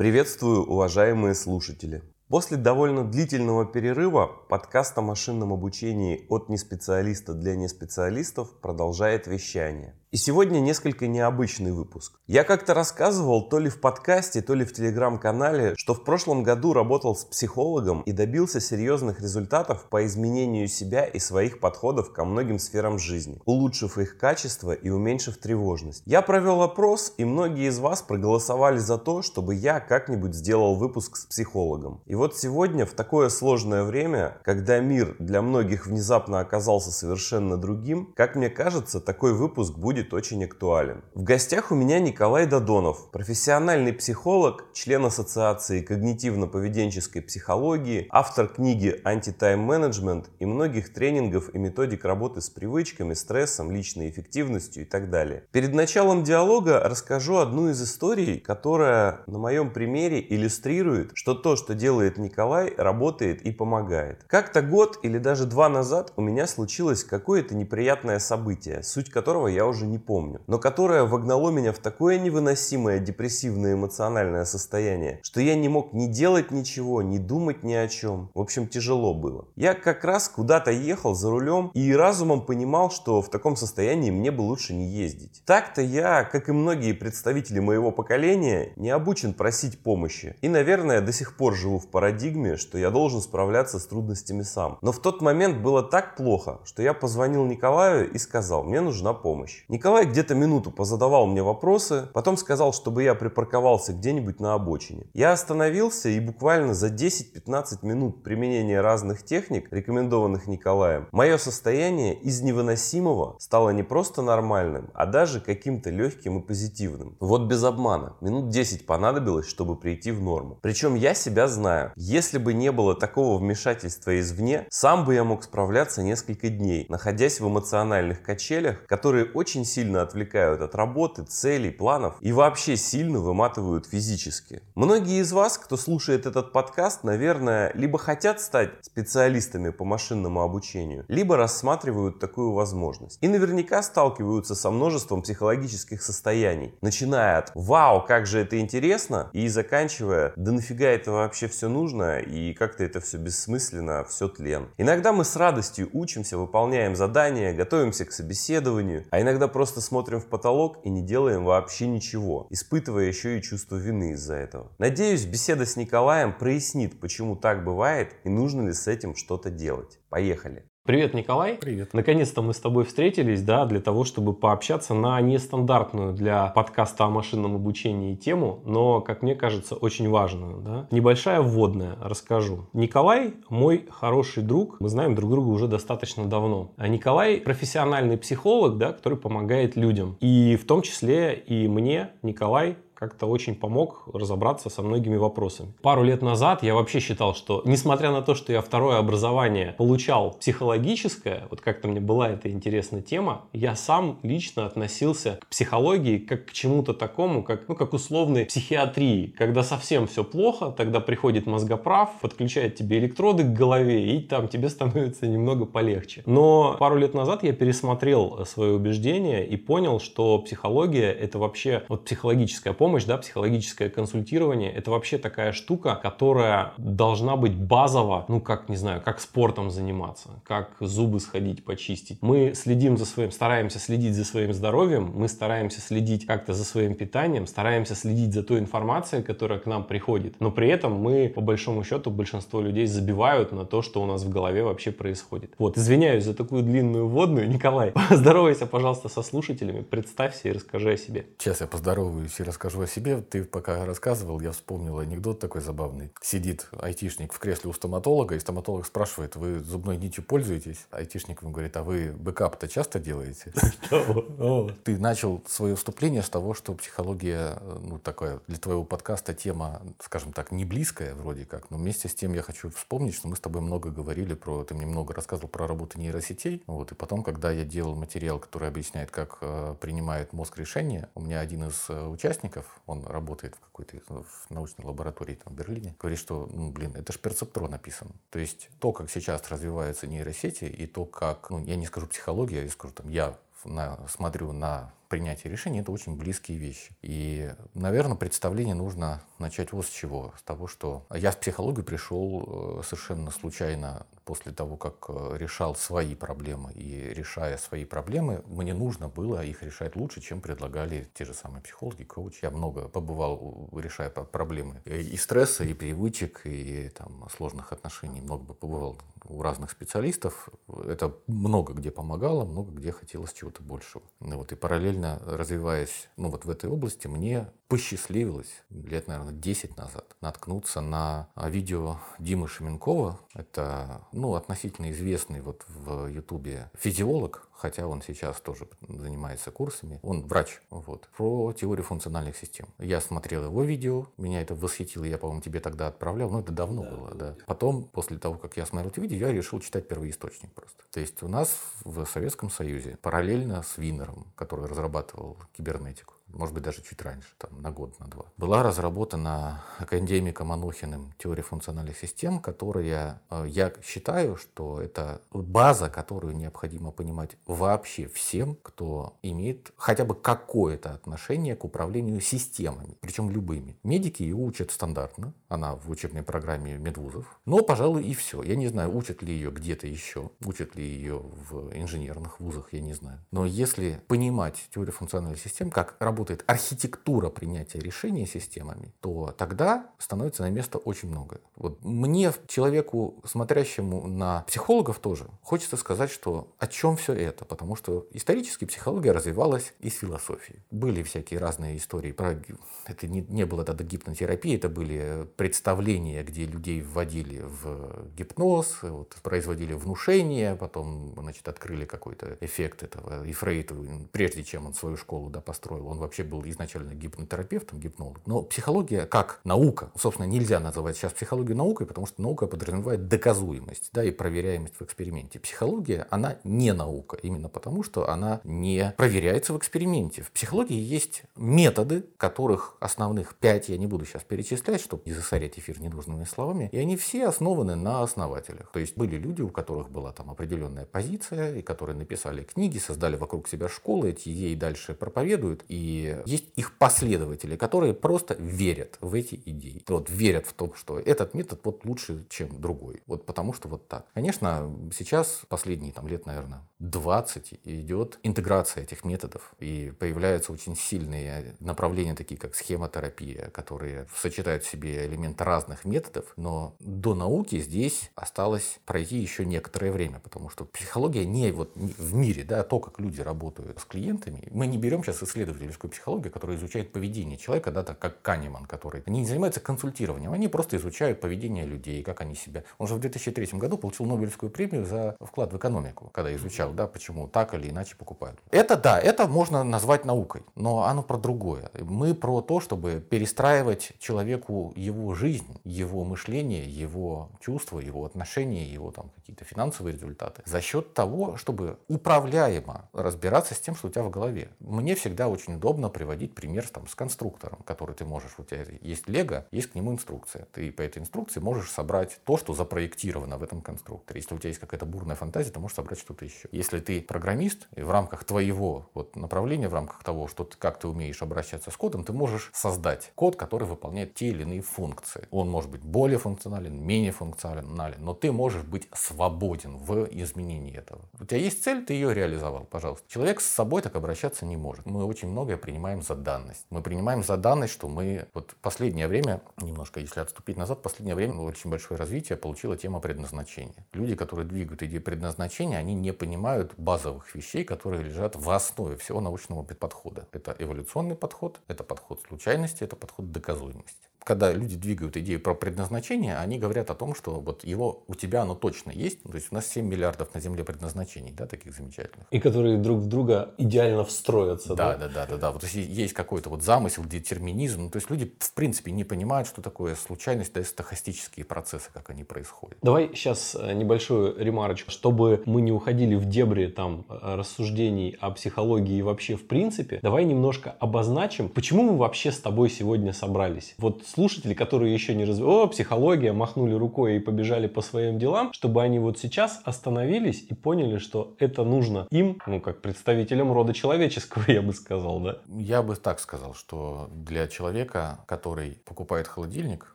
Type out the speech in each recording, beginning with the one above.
Приветствую, уважаемые слушатели. После довольно длительного перерыва подкаст о машинном обучении от неспециалиста для неспециалистов продолжает вещание. И сегодня несколько необычный выпуск. Я как-то рассказывал то ли в подкасте, то ли в телеграм-канале, что в прошлом году работал с психологом и добился серьезных результатов по изменению себя и своих подходов ко многим сферам жизни, улучшив их качество и уменьшив тревожность. Я провел опрос, и многие из вас проголосовали за то, чтобы я как-нибудь сделал выпуск с психологом. И вот сегодня, в такое сложное время, когда мир для многих внезапно оказался совершенно другим, как мне кажется, такой выпуск будет будет очень актуален. В гостях у меня Николай Додонов, профессиональный психолог, член Ассоциации когнитивно-поведенческой психологии, автор книги «Антитайм-менеджмент» и многих тренингов и методик работы с привычками, стрессом, личной эффективностью и так далее. Перед началом диалога расскажу одну из историй, которая на моем примере иллюстрирует, что то, что делает Николай, работает и помогает. Как-то год или даже два назад у меня случилось какое-то неприятное событие, суть которого я уже не помню, но которое вогнало меня в такое невыносимое депрессивное эмоциональное состояние, что я не мог ни делать ничего, ни думать ни о чем. В общем, тяжело было. Я как раз куда-то ехал за рулем и разумом понимал, что в таком состоянии мне бы лучше не ездить. Так-то я, как и многие представители моего поколения, не обучен просить помощи. И, наверное, до сих пор живу в парадигме, что я должен справляться с трудностями сам. Но в тот момент было так плохо, что я позвонил Николаю и сказал, мне нужна помощь. Николай где-то минуту позадавал мне вопросы, потом сказал, чтобы я припарковался где-нибудь на обочине. Я остановился и буквально за 10-15 минут применения разных техник, рекомендованных Николаем, мое состояние из невыносимого стало не просто нормальным, а даже каким-то легким и позитивным. Вот без обмана. Минут 10 понадобилось, чтобы прийти в норму. Причем я себя знаю. Если бы не было такого вмешательства извне, сам бы я мог справляться несколько дней, находясь в эмоциональных качелях, которые очень сильно отвлекают от работы, целей, планов и вообще сильно выматывают физически. Многие из вас, кто слушает этот подкаст, наверное, либо хотят стать специалистами по машинному обучению, либо рассматривают такую возможность. И наверняка сталкиваются со множеством психологических состояний, начиная от «Вау, как же это интересно!» и заканчивая «Да нафига это вообще все нужно?» и как-то это все бессмысленно, все тлен. Иногда мы с радостью учимся, выполняем задания, готовимся к собеседованию, а иногда просто просто смотрим в потолок и не делаем вообще ничего, испытывая еще и чувство вины из-за этого. Надеюсь, беседа с Николаем прояснит, почему так бывает и нужно ли с этим что-то делать. Поехали! Привет, Николай. Привет. Наконец-то мы с тобой встретились, да, для того, чтобы пообщаться на нестандартную для подкаста о машинном обучении тему, но, как мне кажется, очень важную, да. Небольшая вводная, расскажу. Николай мой хороший друг, мы знаем друг друга уже достаточно давно. А Николай профессиональный психолог, да, который помогает людям. И в том числе и мне, Николай, как-то очень помог разобраться со многими вопросами. Пару лет назад я вообще считал, что несмотря на то, что я второе образование получал психологическое, вот как-то мне была эта интересная тема, я сам лично относился к психологии как к чему-то такому, как, ну, как условной психиатрии. Когда совсем все плохо, тогда приходит мозгоправ, подключает тебе электроды к голове, и там тебе становится немного полегче. Но пару лет назад я пересмотрел свое убеждение и понял, что психология это вообще вот психологическая помощь помощь, да, психологическое консультирование, это вообще такая штука, которая должна быть базово, ну как, не знаю, как спортом заниматься, как зубы сходить, почистить. Мы следим за своим, стараемся следить за своим здоровьем, мы стараемся следить как-то за своим питанием, стараемся следить за той информацией, которая к нам приходит. Но при этом мы, по большому счету, большинство людей забивают на то, что у нас в голове вообще происходит. Вот, извиняюсь за такую длинную вводную. Николай, поздоровайся, пожалуйста, со слушателями, представься и расскажи о себе. Сейчас я поздороваюсь и расскажу о себе. Ты пока рассказывал, я вспомнил анекдот такой забавный. Сидит айтишник в кресле у стоматолога, и стоматолог спрашивает, вы зубной нитью пользуетесь? Айтишник ему говорит, а вы бэкап-то часто делаете? Ты начал свое вступление с того, что психология, ну, такая для твоего подкаста тема, скажем так, не близкая вроде как, но вместе с тем я хочу вспомнить, что мы с тобой много говорили про, ты мне много рассказывал про работу нейросетей, вот, и потом, когда я делал материал, который объясняет, как э, принимает мозг решения, у меня один из э, участников, он работает в какой-то в научной лаборатории там, в Берлине, говорит, что, ну, блин, это же перцептрон написано. То есть то, как сейчас развиваются нейросети, и то, как, ну, я не скажу психология, я скажу, там, я на, смотрю на принятие решений, это очень близкие вещи. И, наверное, представление нужно начать вот с чего. С того, что я в психологию пришел э, совершенно случайно после того, как э, решал свои проблемы. И решая свои проблемы, мне нужно было их решать лучше, чем предлагали те же самые психологи, коучи. Я много побывал, решая проблемы и стресса, и привычек, и там, сложных отношений. Много побывал у разных специалистов. Это много где помогало, много где хотелось чего-то большего. Ну вот, и параллельно развиваясь ну, вот в этой области, мне посчастливилось лет, наверное, 10 назад наткнуться на видео Димы Шеменкова. Это ну, относительно известный вот в Ютубе физиолог, хотя он сейчас тоже занимается курсами. Он врач, вот, про теорию функциональных систем. Я смотрел его видео, меня это восхитило, я, по-моему, тебе тогда отправлял, но это давно да, было, да. Потом, после того, как я смотрел это видео, я решил читать первоисточник просто. То есть у нас в Советском Союзе параллельно с Винером, который разрабатывал кибернетику, может быть, даже чуть раньше, там, на год, на два. Была разработана академиком Анохиным теория функциональных систем, которая, э, я считаю, что это база, которую необходимо понимать вообще всем, кто имеет хотя бы какое-то отношение к управлению системами, причем любыми. Медики ее учат стандартно, она в учебной программе медвузов, но, пожалуй, и все. Я не знаю, учат ли ее где-то еще, учат ли ее в инженерных вузах, я не знаю. Но если понимать теорию функциональных систем, как работать работает архитектура принятия решений системами, то тогда становится на место очень много. Вот мне, человеку, смотрящему на психологов тоже, хочется сказать, что о чем все это, потому что исторически психология развивалась из философии. Были всякие разные истории про... Это не, не было тогда гипнотерапии, это были представления, где людей вводили в гипноз, вот, производили внушение, потом значит, открыли какой-то эффект этого. И Фрейд, прежде чем он свою школу да, построил, он вообще был изначально гипнотерапевтом, гипнолог. Но психология как наука, собственно, нельзя называть сейчас психологию наукой, потому что наука подразумевает доказуемость да, и проверяемость в эксперименте. Психология, она не наука, именно потому что она не проверяется в эксперименте. В психологии есть методы, которых основных пять, я не буду сейчас перечислять, чтобы не засорять эфир ненужными словами, и они все основаны на основателях. То есть были люди, у которых была там определенная позиция, и которые написали книги, создали вокруг себя школы, эти идеи дальше проповедуют, и есть их последователи, которые просто верят в эти идеи. Вот верят в то, что этот метод вот лучше, чем другой. Вот потому что вот так. Конечно, сейчас последние там лет, наверное, 20 идет интеграция этих методов. И появляются очень сильные направления, такие как схемотерапия, которые сочетают в себе элементы разных методов. Но до науки здесь осталось пройти еще некоторое время, потому что психология не вот в мире, да, то, как люди работают с клиентами. Мы не берем сейчас исследовательскую психология, которая изучает поведение человека, да, так как Канеман, который они не занимаются консультированием, они просто изучают поведение людей, как они себя. Он же в 2003 году получил Нобелевскую премию за вклад в экономику, когда изучал, да, почему так или иначе покупают. Это да, это можно назвать наукой, но оно про другое. Мы про то, чтобы перестраивать человеку его жизнь, его мышление, его чувства, его отношения, его там какие-то финансовые результаты за счет того, чтобы управляемо разбираться с тем, что у тебя в голове. Мне всегда очень удобно удобно приводить пример там, с конструктором, который ты можешь, у тебя есть лего, есть к нему инструкция. Ты по этой инструкции можешь собрать то, что запроектировано в этом конструкторе. Если у тебя есть какая-то бурная фантазия, ты можешь собрать что-то еще. Если ты программист, и в рамках твоего вот, направления, в рамках того, что ты, как ты умеешь обращаться с кодом, ты можешь создать код, который выполняет те или иные функции. Он может быть более функционален, менее функционален, но ты можешь быть свободен в изменении этого. У тебя есть цель, ты ее реализовал, пожалуйста. Человек с собой так обращаться не может. Мы очень многое принимаем за данность. Мы принимаем за данность, что мы вот последнее время, немножко если отступить назад, последнее время очень большое развитие получила тема предназначения. Люди, которые двигают идею предназначения, они не понимают базовых вещей, которые лежат в основе всего научного подхода. Это эволюционный подход, это подход случайности, это подход доказуемости когда люди двигают идею про предназначение, они говорят о том, что вот его у тебя оно точно есть. То есть у нас 7 миллиардов на Земле предназначений, да, таких замечательных. И которые друг в друга идеально встроятся. Да, да, да, да, да. да. Вот есть какой-то вот замысел, детерминизм. Ну, то есть люди в принципе не понимают, что такое случайность, да, и стохастические процессы, как они происходят. Давай сейчас э, небольшую ремарочку, чтобы мы не уходили в дебри там э, рассуждений о психологии вообще в принципе. Давай немножко обозначим, почему мы вообще с тобой сегодня собрались. Вот слушатели, которые еще не развивают, о, психология, махнули рукой и побежали по своим делам, чтобы они вот сейчас остановились и поняли, что это нужно им, ну, как представителям рода человеческого, я бы сказал, да? Я бы так сказал, что для человека, который покупает холодильник,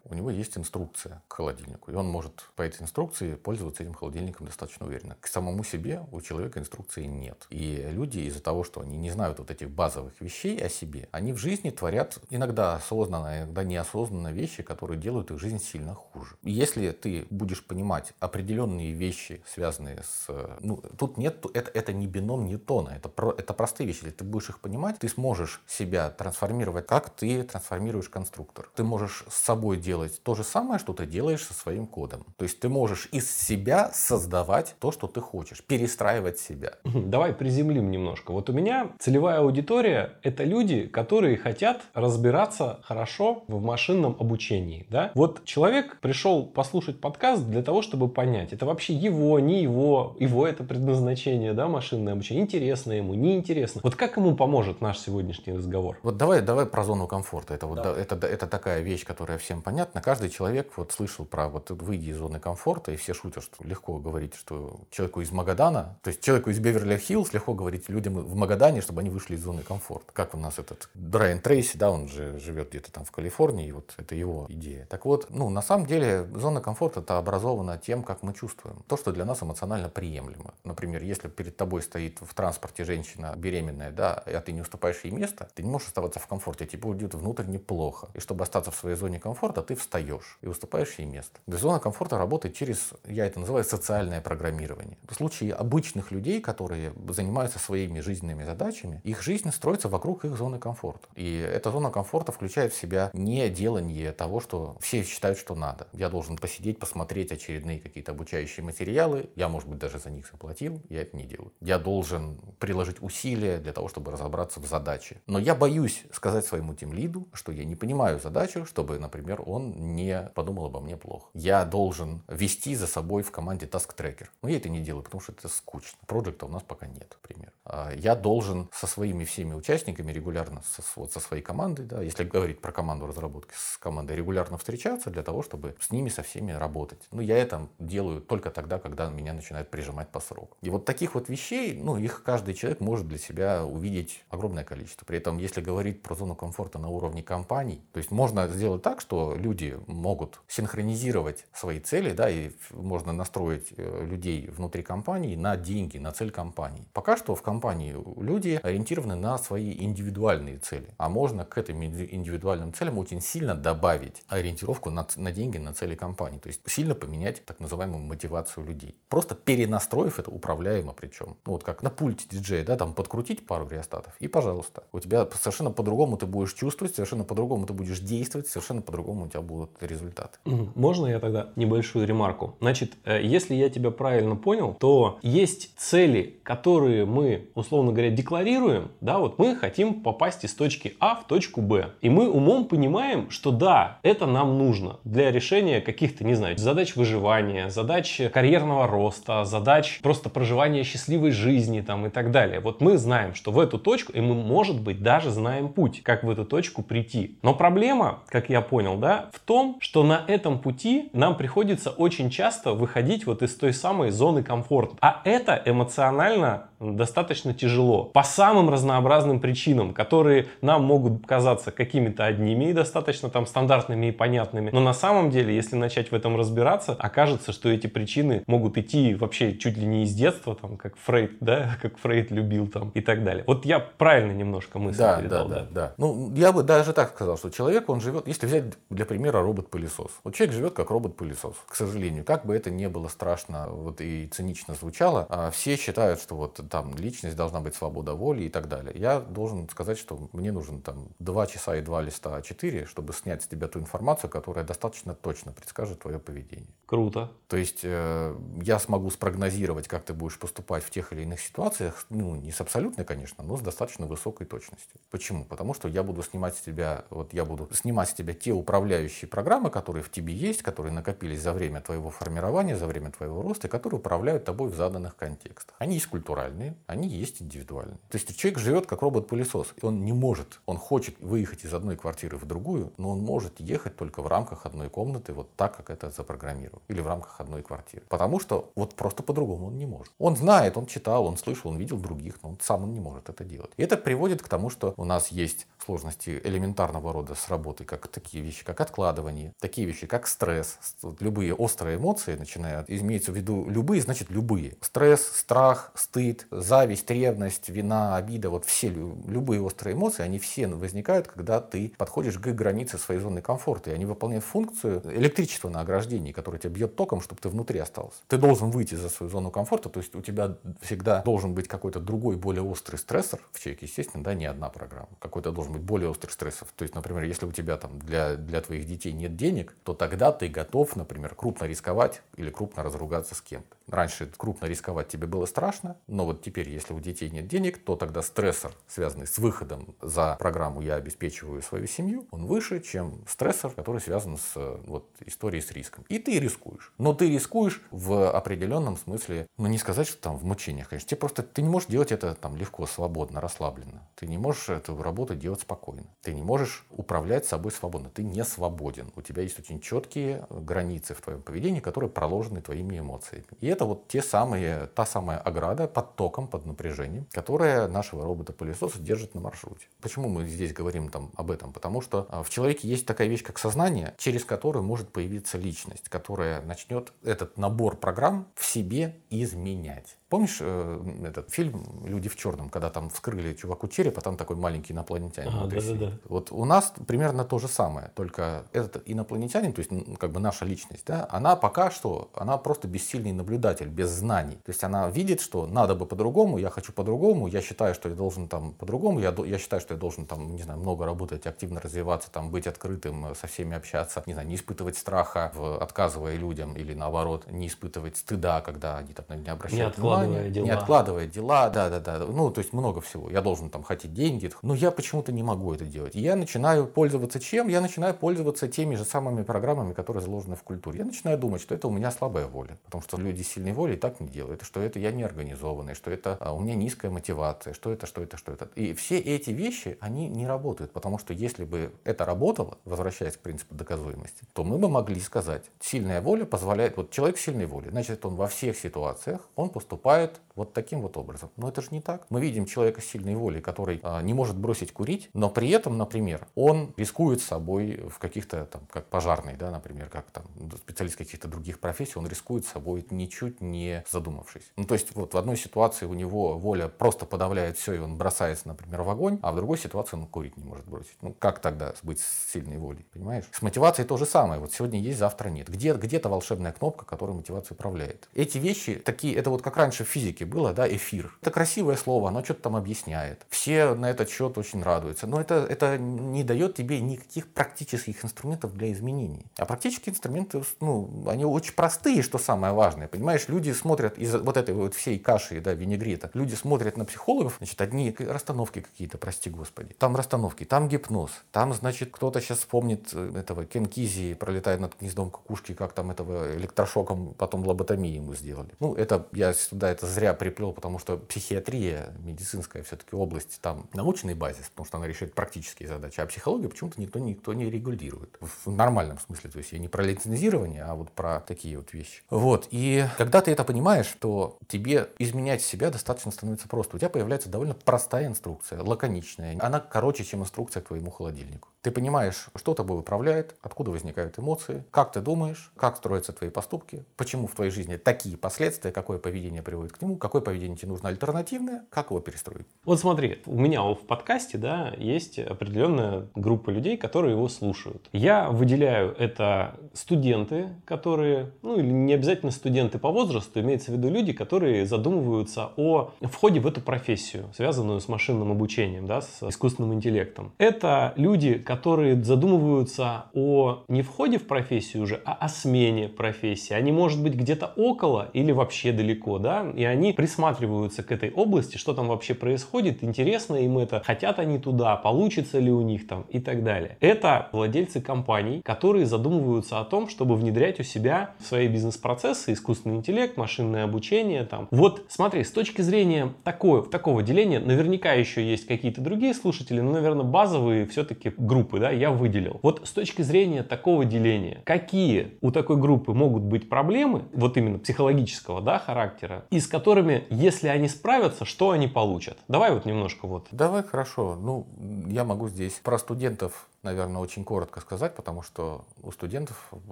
у него есть инструкция к холодильнику, и он может по этой инструкции пользоваться этим холодильником достаточно уверенно. К самому себе у человека инструкции нет. И люди из-за того, что они не знают вот этих базовых вещей о себе, они в жизни творят иногда осознанно, иногда неосознанно вещи, которые делают их жизнь сильно хуже. Если ты будешь понимать определенные вещи, связанные с... Ну, тут нет... Это, это не бином Ньютона, это, про, это простые вещи. Если ты будешь их понимать, ты сможешь себя трансформировать, как ты трансформируешь конструктор. Ты можешь с собой делать то же самое, что ты делаешь со своим кодом. То есть ты можешь из себя создавать то, что ты хочешь, перестраивать себя. Давай приземлим немножко. Вот у меня целевая аудитория — это люди, которые хотят разбираться хорошо в машинном обучении. Да? Вот человек пришел послушать подкаст для того, чтобы понять, это вообще его, не его, его это предназначение, да, машинное обучение, интересно ему, неинтересно. Вот как ему поможет наш сегодняшний разговор? Вот давай, давай про зону комфорта. Это, вот, да. это, это такая вещь, которая всем понятна. Каждый человек вот слышал про вот выйди из зоны комфорта, и все шутят, что легко говорить, что человеку из Магадана, то есть человеку из Беверли-Хиллз легко говорить людям в Магадане, чтобы они вышли из зоны комфорта. Как у нас этот Брайан Трейси, да, он же живет где-то там в Калифорнии, и вот это его идея. Так вот, ну, на самом деле, зона комфорта это образована тем, как мы чувствуем. То, что для нас эмоционально приемлемо. Например, если перед тобой стоит в транспорте женщина беременная, да, а ты не уступаешь ей место, ты не можешь оставаться в комфорте, тебе будет внутренне плохо. И чтобы остаться в своей зоне комфорта, ты встаешь и уступаешь ей место. То зона комфорта работает через, я это называю, социальное программирование. В случае обычных людей, которые занимаются своими жизненными задачами, их жизнь строится вокруг их зоны комфорта. И эта зона комфорта включает в себя не делание того, что все считают, что надо. Я должен посидеть, посмотреть очередные какие-то обучающие материалы. Я, может быть, даже за них заплатил. Я это не делаю. Я должен приложить усилия для того, чтобы разобраться в задаче. Но я боюсь сказать своему тимлиду, что я не понимаю задачу, чтобы, например, он не подумал обо мне плохо. Я должен вести за собой в команде task tracker. Но я это не делаю, потому что это скучно. Проекта у нас пока нет, например. А я должен со своими всеми участниками регулярно, со, вот со своей командой, да, если говорить про команду разработки, командой регулярно встречаться для того, чтобы с ними со всеми работать. Ну, я это делаю только тогда, когда меня начинают прижимать по сроку. И вот таких вот вещей, ну, их каждый человек может для себя увидеть огромное количество. При этом, если говорить про зону комфорта на уровне компаний, то есть можно сделать так, что люди могут синхронизировать свои цели, да, и можно настроить э, людей внутри компании на деньги, на цель компании. Пока что в компании люди ориентированы на свои индивидуальные цели, а можно к этим индивидуальным целям очень сильно добавить ориентировку на, на деньги, на цели компании, то есть сильно поменять так называемую мотивацию людей. Просто перенастроив это управляемо причем. Ну, вот как на пульте диджея, да, там подкрутить пару реостатов и пожалуйста. У тебя совершенно по-другому ты будешь чувствовать, совершенно по-другому ты будешь действовать, совершенно по-другому у тебя будут результаты. Можно я тогда небольшую ремарку? Значит, э, если я тебя правильно понял, то есть цели, которые мы, условно говоря, декларируем, да, вот мы хотим попасть из точки А в точку Б. И мы умом понимаем, что да, это нам нужно для решения каких-то, не знаю, задач выживания, задач карьерного роста, задач просто проживания счастливой жизни там и так далее. Вот мы знаем, что в эту точку, и мы, может быть, даже знаем путь, как в эту точку прийти. Но проблема, как я понял, да, в том, что на этом пути нам приходится очень часто выходить вот из той самой зоны комфорта. А это эмоционально достаточно тяжело. По самым разнообразным причинам, которые нам могут казаться какими-то одними и достаточно там стандартными и понятными. Но на самом деле, если начать в этом разбираться, окажется, что эти причины могут идти вообще чуть ли не из детства, там, как Фрейд, да, как Фрейд любил там и так далее. Вот я правильно немножко мысль да, передал. Да, да, да, да. Ну, я бы даже так сказал, что человек, он живет, если взять для примера робот-пылесос. Вот человек живет как робот-пылесос, к сожалению. Как бы это не было страшно вот и цинично звучало, а все считают, что вот там личность должна быть свобода воли и так далее. Я должен сказать, что мне нужен там 2 часа и 2 листа А4, чтобы снять с тебя ту информацию, которая достаточно точно предскажет твое поведение. Круто. То есть э, я смогу спрогнозировать, как ты будешь поступать в тех или иных ситуациях, ну, не с абсолютной, конечно, но с достаточно высокой точностью. Почему? Потому что я буду снимать с тебя, вот я буду снимать с тебя те управляющие программы, которые в тебе есть, которые накопились за время твоего формирования, за время твоего роста, и которые управляют тобой в заданных контекстах. Они есть культуральные, они есть индивидуальные. То есть человек живет как робот-пылесос, и он не может, он хочет выехать из одной квартиры в другую, но он может ехать только в рамках одной комнаты, вот так, как это запрограммировано, или в рамках одной квартиры. Потому что вот просто по-другому он не может. Он знает, он читал, он слышал, он видел других, но он сам он не может это делать. И это приводит к тому, что у нас есть сложности элементарного рода с работой, как такие вещи, как откладывание, такие вещи, как стресс, любые острые эмоции, начиная, имеется в виду любые, значит любые. Стресс, страх, стыд, зависть, ревность, вина, обида, вот все любые острые эмоции, они все возникают, когда ты подходишь к границе своей зоны комфорта, и они выполняют функцию электричества на ограждении, которое тебя бьет током, чтобы ты внутри остался. Ты должен выйти за свою зону комфорта, то есть у тебя всегда должен быть какой-то другой, более острый стрессор в человеке, естественно, да, не одна программа. Какой-то должен быть более острых стрессов. То есть, например, если у тебя там для, для твоих детей нет денег, то тогда ты готов, например, крупно рисковать или крупно разругаться с кем-то. Раньше крупно рисковать тебе было страшно, но вот теперь, если у детей нет денег, то тогда стрессор, связанный с выходом за программу «Я обеспечиваю свою семью», он выше, чем стрессор, который связан с вот, историей с риском. И ты рискуешь. Но ты рискуешь в определенном смысле, ну не сказать, что там в мучениях, конечно. Тебе просто, ты не можешь делать это там легко, свободно, расслабленно. Ты не можешь эту работу делать спокойно. Ты не можешь управлять собой свободно. Ты не свободен. У тебя есть очень четкие границы в твоем поведении, которые проложены твоими эмоциями. И это вот те самые, та самая ограда под током, под напряжением, которая нашего робота-пылесоса держит на маршруте. Почему мы здесь говорим там об этом? Потому что а, в человеке есть такая вещь, как сознание, через которую может появиться личность, которая начнет этот набор программ в себе изменять. Помнишь э, этот фильм «Люди в черном», когда там вскрыли чуваку череп, а там такой маленький инопланетянин а, да, да, да. Вот у нас примерно то же самое, только этот инопланетянин, то есть как бы наша личность, да, она пока что, она просто бессильный наблюдатель, без знаний. То есть она видит, что надо бы по-другому, я хочу по-другому, я считаю, что я должен там по-другому, я, я считаю, что я должен там, не знаю, много работать, активно развиваться, там быть открытым, э, со всеми общаться, не знаю, не испытывать страха, в, отказывая людям или наоборот, не испытывать стыда, когда они там на меня обращают внимание откладывая дела. Не откладывая дела, да, да, да. Ну, то есть много всего. Я должен там хотеть деньги, но я почему-то не могу это делать. И я начинаю пользоваться чем? Я начинаю пользоваться теми же самыми программами, которые заложены в культуре. Я начинаю думать, что это у меня слабая воля. Потому что люди с сильной волей так не делают. Что это я не организованный, что это а, у меня низкая мотивация, что это, что это, что это. И все эти вещи, они не работают. Потому что если бы это работало, возвращаясь к принципу доказуемости, то мы бы могли сказать, сильная воля позволяет, вот человек сильной воли, значит, он во всех ситуациях, он поступает поступает вот таким вот образом. Но это же не так. Мы видим человека с сильной волей, который а, не может бросить курить, но при этом, например, он рискует собой в каких-то, там, как пожарный, да, например, как там специалист каких-то других профессий, он рискует собой ничуть не задумавшись. Ну, то есть вот в одной ситуации у него воля просто подавляет все, и он бросается, например, в огонь, а в другой ситуации он курить не может бросить. Ну, как тогда быть с сильной волей, понимаешь? С мотивацией то же самое. Вот сегодня есть, завтра нет. Где, где-то волшебная кнопка, которая мотивацию управляет. Эти вещи такие, это вот как раньше в физике было, да, эфир. Это красивое слово, оно что-то там объясняет. Все на этот счет очень радуются. Но это, это не дает тебе никаких практических инструментов для изменений. А практические инструменты, ну, они очень простые, что самое важное. Понимаешь, люди смотрят из вот этой вот всей каши, да, винегрета, люди смотрят на психологов, значит, одни расстановки какие-то, прости господи. Там расстановки, там гипноз, там, значит, кто-то сейчас вспомнит э, этого Кенкизи, пролетает над гнездом кукушки, как там этого электрошоком потом лоботомии ему сделали. Ну, это я сюда это зря приплел, потому что психиатрия, медицинская все-таки область, там научный базис, потому что она решает практические задачи, а психологию почему-то никто, никто не регулирует. В нормальном смысле, то есть я не про лицензирование, а вот про такие вот вещи. Вот, и когда ты это понимаешь, то тебе изменять себя достаточно становится просто. У тебя появляется довольно простая инструкция, лаконичная. Она короче, чем инструкция к твоему холодильнику. Ты понимаешь, что тобой управляет, откуда возникают эмоции, как ты думаешь, как строятся твои поступки, почему в твоей жизни такие последствия, какое поведение приводит к нему, какое поведение тебе нужно альтернативное, как его перестроить. Вот смотри, у меня в подкасте да, есть определенная группа людей, которые его слушают. Я выделяю это студенты, которые, ну или не обязательно студенты по возрасту, имеется в виду люди, которые задумываются о входе в эту профессию, связанную с машинным обучением, да, с искусственным интеллектом. Это люди, которые которые задумываются о не входе в профессию уже, а о смене профессии. Они, может быть, где-то около или вообще далеко, да, и они присматриваются к этой области, что там вообще происходит, интересно им это, хотят они туда, получится ли у них там и так далее. Это владельцы компаний, которые задумываются о том, чтобы внедрять у себя в свои бизнес-процессы искусственный интеллект, машинное обучение там. Вот смотри, с точки зрения такого, такого деления, наверняка еще есть какие-то другие слушатели, но, наверное, базовые все-таки группы, да, я выделил. Вот с точки зрения такого деления, какие у такой группы могут быть проблемы, вот именно психологического, да, характера, и с которыми, если они справятся, что они получат? Давай вот немножко вот. Давай, хорошо. Ну, я могу здесь про студентов наверное, очень коротко сказать, потому что у студентов, в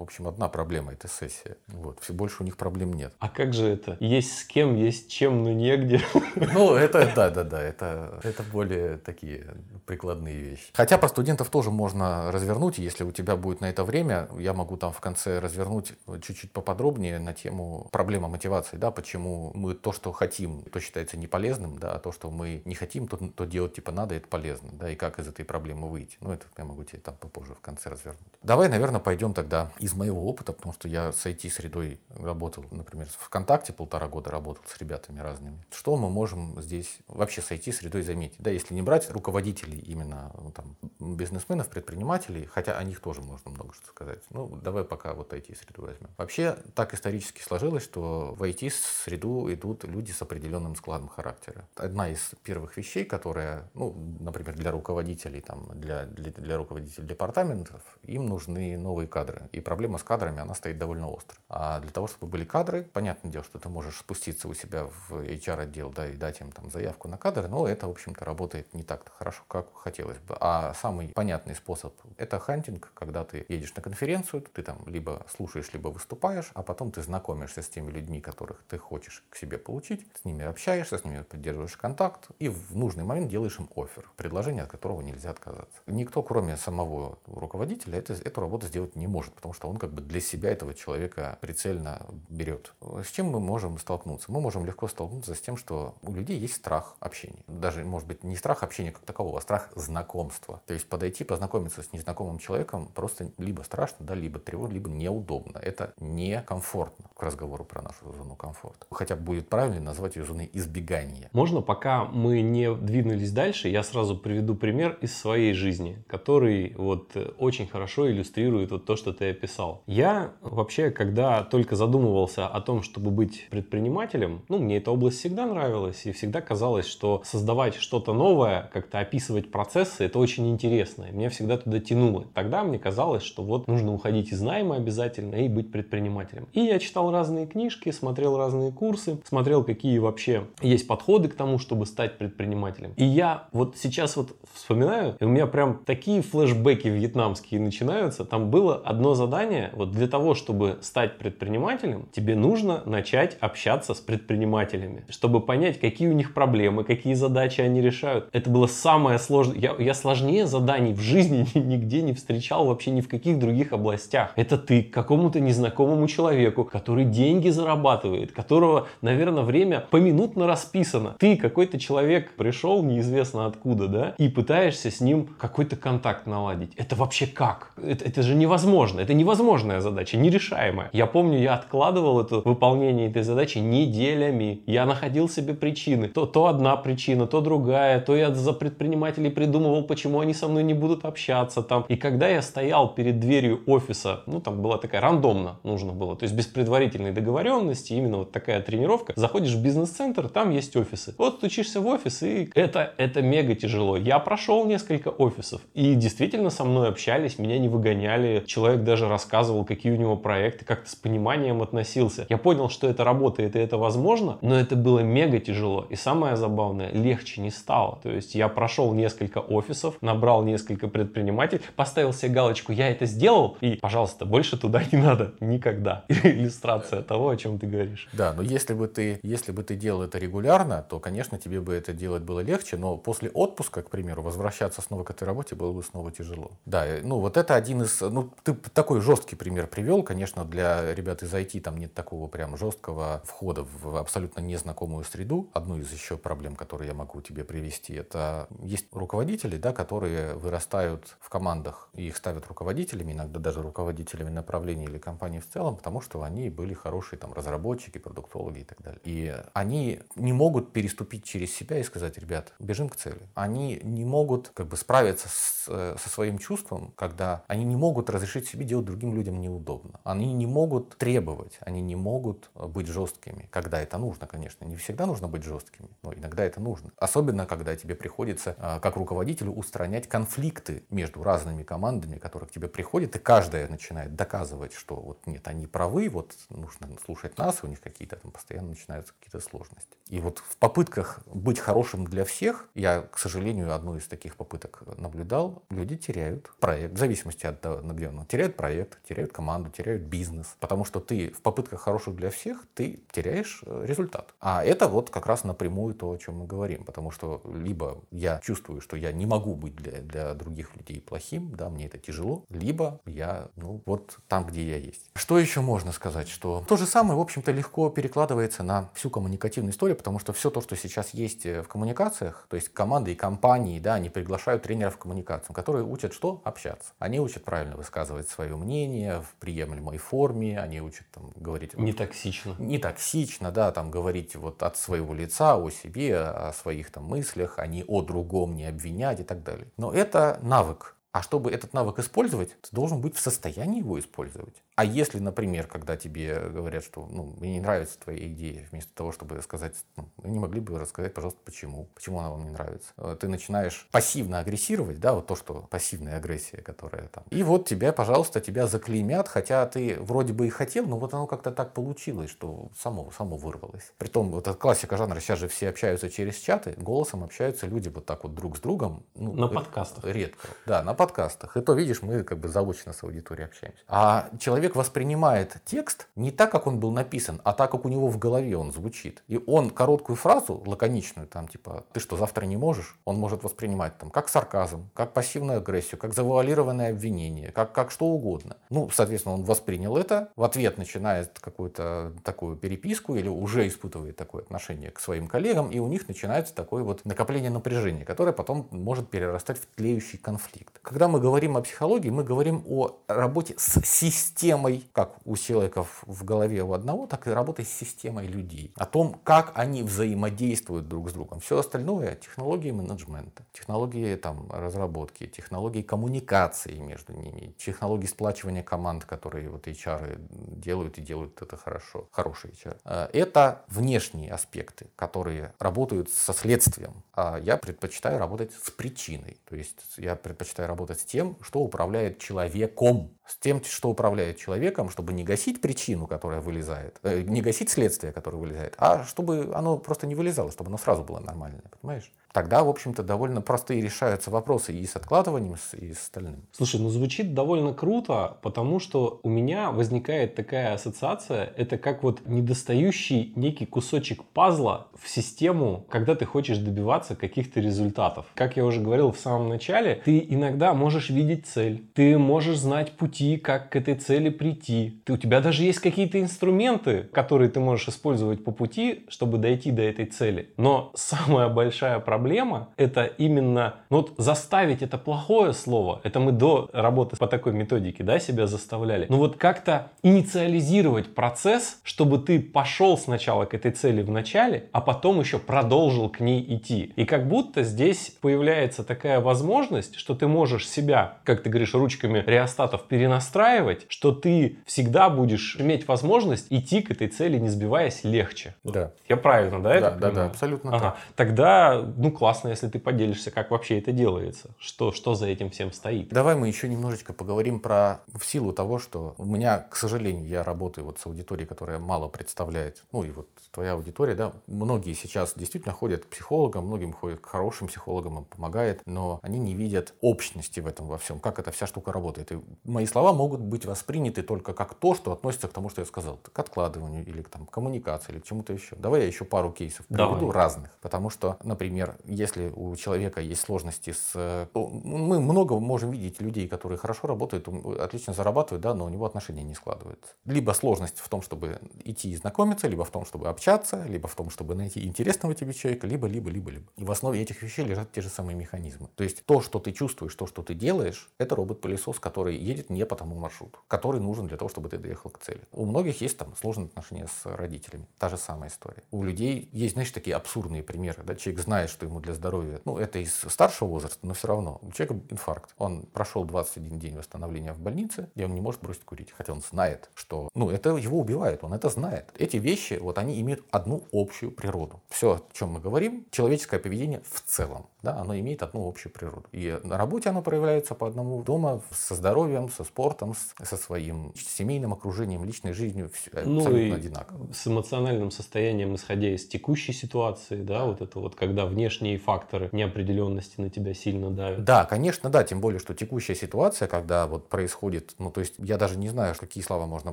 общем, одна проблема – это сессия. Вот, все больше у них проблем нет. А как же это? Есть с кем, есть чем, но негде. Ну, это, да, да, да, это, это более такие прикладные вещи. Хотя про студентов тоже можно развернуть, если у тебя будет на это время, я могу там в конце развернуть чуть-чуть поподробнее на тему проблемы мотивации, да, почему мы то, что хотим, то считается неполезным, да, а то, что мы не хотим, то, то делать типа надо, это полезно, да, и как из этой проблемы выйти. Ну, это я могу тебе там попозже в конце развернуть. Давай, наверное, пойдем тогда из моего опыта, потому что я с IT-средой работал, например, в ВКонтакте полтора года работал с ребятами разными. Что мы можем здесь вообще с IT-средой заметить? Да, если не брать руководителей именно ну, там, бизнесменов, предпринимателей, хотя о них тоже можно много что сказать. Ну, давай пока вот IT-среду возьмем. Вообще, так исторически сложилось, что в IT-среду идут люди с определенным складом характера. Одна из первых вещей, которая, ну, например, для руководителей, там, для, для, для руководителей департаментов, им нужны новые кадры. И проблема с кадрами, она стоит довольно остро. А для того, чтобы были кадры, понятное дело, что ты можешь спуститься у себя в HR-отдел да, и дать им там заявку на кадры, но это, в общем-то, работает не так хорошо, как хотелось бы. А самый понятный способ — это хантинг, когда ты едешь на конференцию, ты там либо слушаешь, либо выступаешь, а потом ты знакомишься с теми людьми, которых ты хочешь к себе получить, с ними общаешься, с ними поддерживаешь контакт и в нужный момент делаешь им офер, предложение, от которого нельзя отказаться. Никто, кроме самого руководителя это, эту работу сделать не может, потому что он как бы для себя этого человека прицельно берет. С чем мы можем столкнуться? Мы можем легко столкнуться с тем, что у людей есть страх общения. Даже, может быть, не страх общения как такового, а страх знакомства. То есть подойти, познакомиться с незнакомым человеком просто либо страшно, да, либо тревожно, либо неудобно. Это некомфортно к разговору про нашу зону комфорта. Хотя будет правильно назвать ее зоной избегания. Можно, пока мы не двинулись дальше, я сразу приведу пример из своей жизни, который который вот э, очень хорошо иллюстрирует вот то, что ты описал. Я вообще, когда только задумывался о том, чтобы быть предпринимателем, ну, мне эта область всегда нравилась, и всегда казалось, что создавать что-то новое, как-то описывать процессы, это очень интересно. И меня всегда туда тянуло. Тогда мне казалось, что вот нужно уходить из найма обязательно и быть предпринимателем. И я читал разные книжки, смотрел разные курсы, смотрел, какие вообще есть подходы к тому, чтобы стать предпринимателем. И я вот сейчас вот вспоминаю, и у меня прям такие флешбеки вьетнамские начинаются, там было одно задание, вот для того, чтобы стать предпринимателем, тебе нужно начать общаться с предпринимателями, чтобы понять, какие у них проблемы, какие задачи они решают. Это было самое сложное. Я, я сложнее заданий в жизни нигде не встречал, вообще ни в каких других областях. Это ты какому-то незнакомому человеку, который деньги зарабатывает, которого, наверное, время поминутно расписано. Ты какой-то человек пришел неизвестно откуда, да, и пытаешься с ним какой-то контакт наладить. Это вообще как? Это, это же невозможно. Это невозможная задача, нерешаемая. Я помню, я откладывал это выполнение этой задачи неделями. Я находил себе причины. То, то одна причина, то другая. То я за предпринимателей придумывал, почему они со мной не будут общаться там. И когда я стоял перед дверью офиса, ну там была такая рандомно нужно было, то есть без предварительной договоренности, именно вот такая тренировка. Заходишь в бизнес-центр, там есть офисы. Вот стучишься в офис, и это, это мега тяжело. Я прошел несколько офисов, и действительно со мной общались, меня не выгоняли. Человек даже рассказывал, какие у него проекты, как-то с пониманием относился. Я понял, что это работает и это возможно, но это было мега тяжело. И самое забавное, легче не стало. То есть я прошел несколько офисов, набрал несколько предпринимателей, поставил себе галочку, я это сделал, и, пожалуйста, больше туда не надо никогда. Иллюстрация того, о чем ты говоришь. Да, но если бы ты, если бы ты делал это регулярно, то, конечно, тебе бы это делать было легче, но после отпуска, к примеру, возвращаться снова к этой работе было бы снова тяжело. Да, ну вот это один из, ну ты такой жесткий пример привел, конечно, для ребят из IT там нет такого прям жесткого входа в абсолютно незнакомую среду. Одну из еще проблем, которые я могу тебе привести, это есть руководители, да, которые вырастают в командах и их ставят руководителями, иногда даже руководителями направлений или компании в целом, потому что они были хорошие там разработчики, продуктологи и так далее. И они не могут переступить через себя и сказать, ребят, бежим к цели. Они не могут как бы справиться с, э, со своим чувством, когда они не могут разрешить себе делать другим людям неудобно. Они не могут требовать, они не могут быть жесткими, когда это нужно, конечно. Не всегда нужно быть жесткими, но иногда это нужно. Особенно, когда тебе приходится, э, как руководителю, устранять конфликты между разными командами, которые к тебе приходят, и каждая начинает доказывать, что вот нет, они правы, вот нужно слушать нас, у них какие-то там постоянно начинаются какие-то сложности. И вот в попытках быть хорошим для всех, я, к сожалению, одну из таких попыток наблюдал, люди теряют проект, в зависимости от того, где он, теряют проект, теряют команду, теряют бизнес, потому что ты в попытках хороших для всех, ты теряешь э, результат. А это вот как раз напрямую то, о чем мы говорим, потому что либо я чувствую, что я не могу быть для, для других людей плохим, да, мне это тяжело, либо я, ну, вот там, где я есть. Что еще можно сказать? Что то же самое, в общем-то, легко перекладывается на всю коммуникативную историю, потому что все то, что сейчас есть э, в коммуникациях, то есть команды и компании, да, они приглашают тренеров коммуникациям, которые учат что? Общаться. Они учат правильно высказывать свое мнение в приемлемой форме, они учат там говорить... Не токсично. Не токсично, да, там говорить вот от своего лица, о себе, о своих там мыслях, а не о другом, не обвинять и так далее. Но это навык. А чтобы этот навык использовать, ты должен быть в состоянии его использовать. А если, например, когда тебе говорят, что ну, мне не нравится твоя идея, вместо того, чтобы сказать, ну, вы не могли бы рассказать, пожалуйста, почему, почему она вам не нравится, э, ты начинаешь пассивно агрессировать, да, вот то, что пассивная агрессия, которая там. И вот тебя, пожалуйста, тебя заклеймят, хотя ты вроде бы и хотел, но вот оно как-то так получилось, что само, само вырвалось. Притом, вот эта классика жанра, сейчас же все общаются через чаты, голосом общаются люди вот так вот друг с другом. Ну, на подкастах. Редко. Да, на подкастах. И то, видишь, мы как бы заочно с аудиторией общаемся. А человек человек воспринимает текст не так, как он был написан, а так, как у него в голове он звучит. И он короткую фразу, лаконичную, там типа «ты что, завтра не можешь?», он может воспринимать там как сарказм, как пассивную агрессию, как завуалированное обвинение, как, как что угодно. Ну, соответственно, он воспринял это, в ответ начинает какую-то такую переписку или уже испытывает такое отношение к своим коллегам, и у них начинается такое вот накопление напряжения, которое потом может перерастать в тлеющий конфликт. Когда мы говорим о психологии, мы говорим о работе с системой системой, как у человеков в голове у одного, так и работой с системой людей. О том, как они взаимодействуют друг с другом. Все остальное — технологии менеджмента, технологии там, разработки, технологии коммуникации между ними, технологии сплачивания команд, которые вот HR делают и делают это хорошо, хороший HR. Э, это внешние аспекты, которые работают со следствием. А я предпочитаю работать с причиной. То есть я предпочитаю работать с тем, что управляет человеком, с тем, что управляет человеком, чтобы не гасить причину, которая вылезает, э, не гасить следствие, которое вылезает, а чтобы оно просто не вылезало, чтобы оно сразу было нормальное, понимаешь? Тогда, в общем-то, довольно простые решаются вопросы и с откладыванием, и с остальным. Слушай, ну звучит довольно круто, потому что у меня возникает такая ассоциация, это как вот недостающий некий кусочек пазла в систему, когда ты хочешь добиваться каких-то результатов. Как я уже говорил в самом начале, ты иногда можешь видеть цель, ты можешь знать пути, как к этой цели прийти. Ты, у тебя даже есть какие-то инструменты, которые ты можешь использовать по пути, чтобы дойти до этой цели. Но самая большая проблема проблема — это именно ну вот заставить это плохое слово. Это мы до работы по такой методике да, себя заставляли. Ну вот как-то инициализировать процесс, чтобы ты пошел сначала к этой цели в начале, а потом еще продолжил к ней идти. И как будто здесь появляется такая возможность, что ты можешь себя, как ты говоришь, ручками реостатов перенастраивать, что ты всегда будешь иметь возможность идти к этой цели, не сбиваясь, легче. Да. Я правильно, да? Да, это да, понимаю? да, абсолютно ага. так. Тогда, ну, классно, если ты поделишься, как вообще это делается. Что, что за этим всем стоит. Давай мы еще немножечко поговорим про в силу того, что у меня, к сожалению, я работаю вот с аудиторией, которая мало представляет, ну и вот твоя аудитория, да, многие сейчас действительно ходят к психологам, многим ходят к хорошим психологам, им помогает, но они не видят общности в этом во всем, как эта вся штука работает. И мои слова могут быть восприняты только как то, что относится к тому, что я сказал, к откладыванию или к там, коммуникации или к чему-то еще. Давай я еще пару кейсов приведу Давай. разных. Потому что, например, если у человека есть сложности с... Мы много можем видеть людей, которые хорошо работают, отлично зарабатывают, да, но у него отношения не складываются. Либо сложность в том, чтобы идти и знакомиться, либо в том, чтобы общаться, либо в том, чтобы найти интересного тебе человека, либо, либо, либо, либо. И в основе этих вещей лежат те же самые механизмы. То есть то, что ты чувствуешь, то, что ты делаешь, это робот-пылесос, который едет не по тому маршруту, который нужен для того, чтобы ты доехал к цели. У многих есть там сложные отношения с родителями. Та же самая история. У людей есть, знаешь, такие абсурдные примеры. Да? Человек знает, что ему для здоровья, ну, это из старшего возраста, но все равно. У человека инфаркт. Он прошел 21 день восстановления в больнице, и он не может бросить курить. Хотя он знает, что, ну, это его убивает, он это знает. Эти вещи, вот они имеют одну общую природу. Все, о чем мы говорим, человеческое поведение в целом да, оно имеет одну общую природу. И на работе оно проявляется по одному, дома со здоровьем, со спортом, со своим семейным окружением, личной жизнью, все ну абсолютно и одинаково. С эмоциональным состоянием, исходя из текущей ситуации, да, вот это вот, когда внешние факторы неопределенности на тебя сильно давят. Да, конечно, да, тем более, что текущая ситуация, когда вот происходит, ну, то есть я даже не знаю, какие слова можно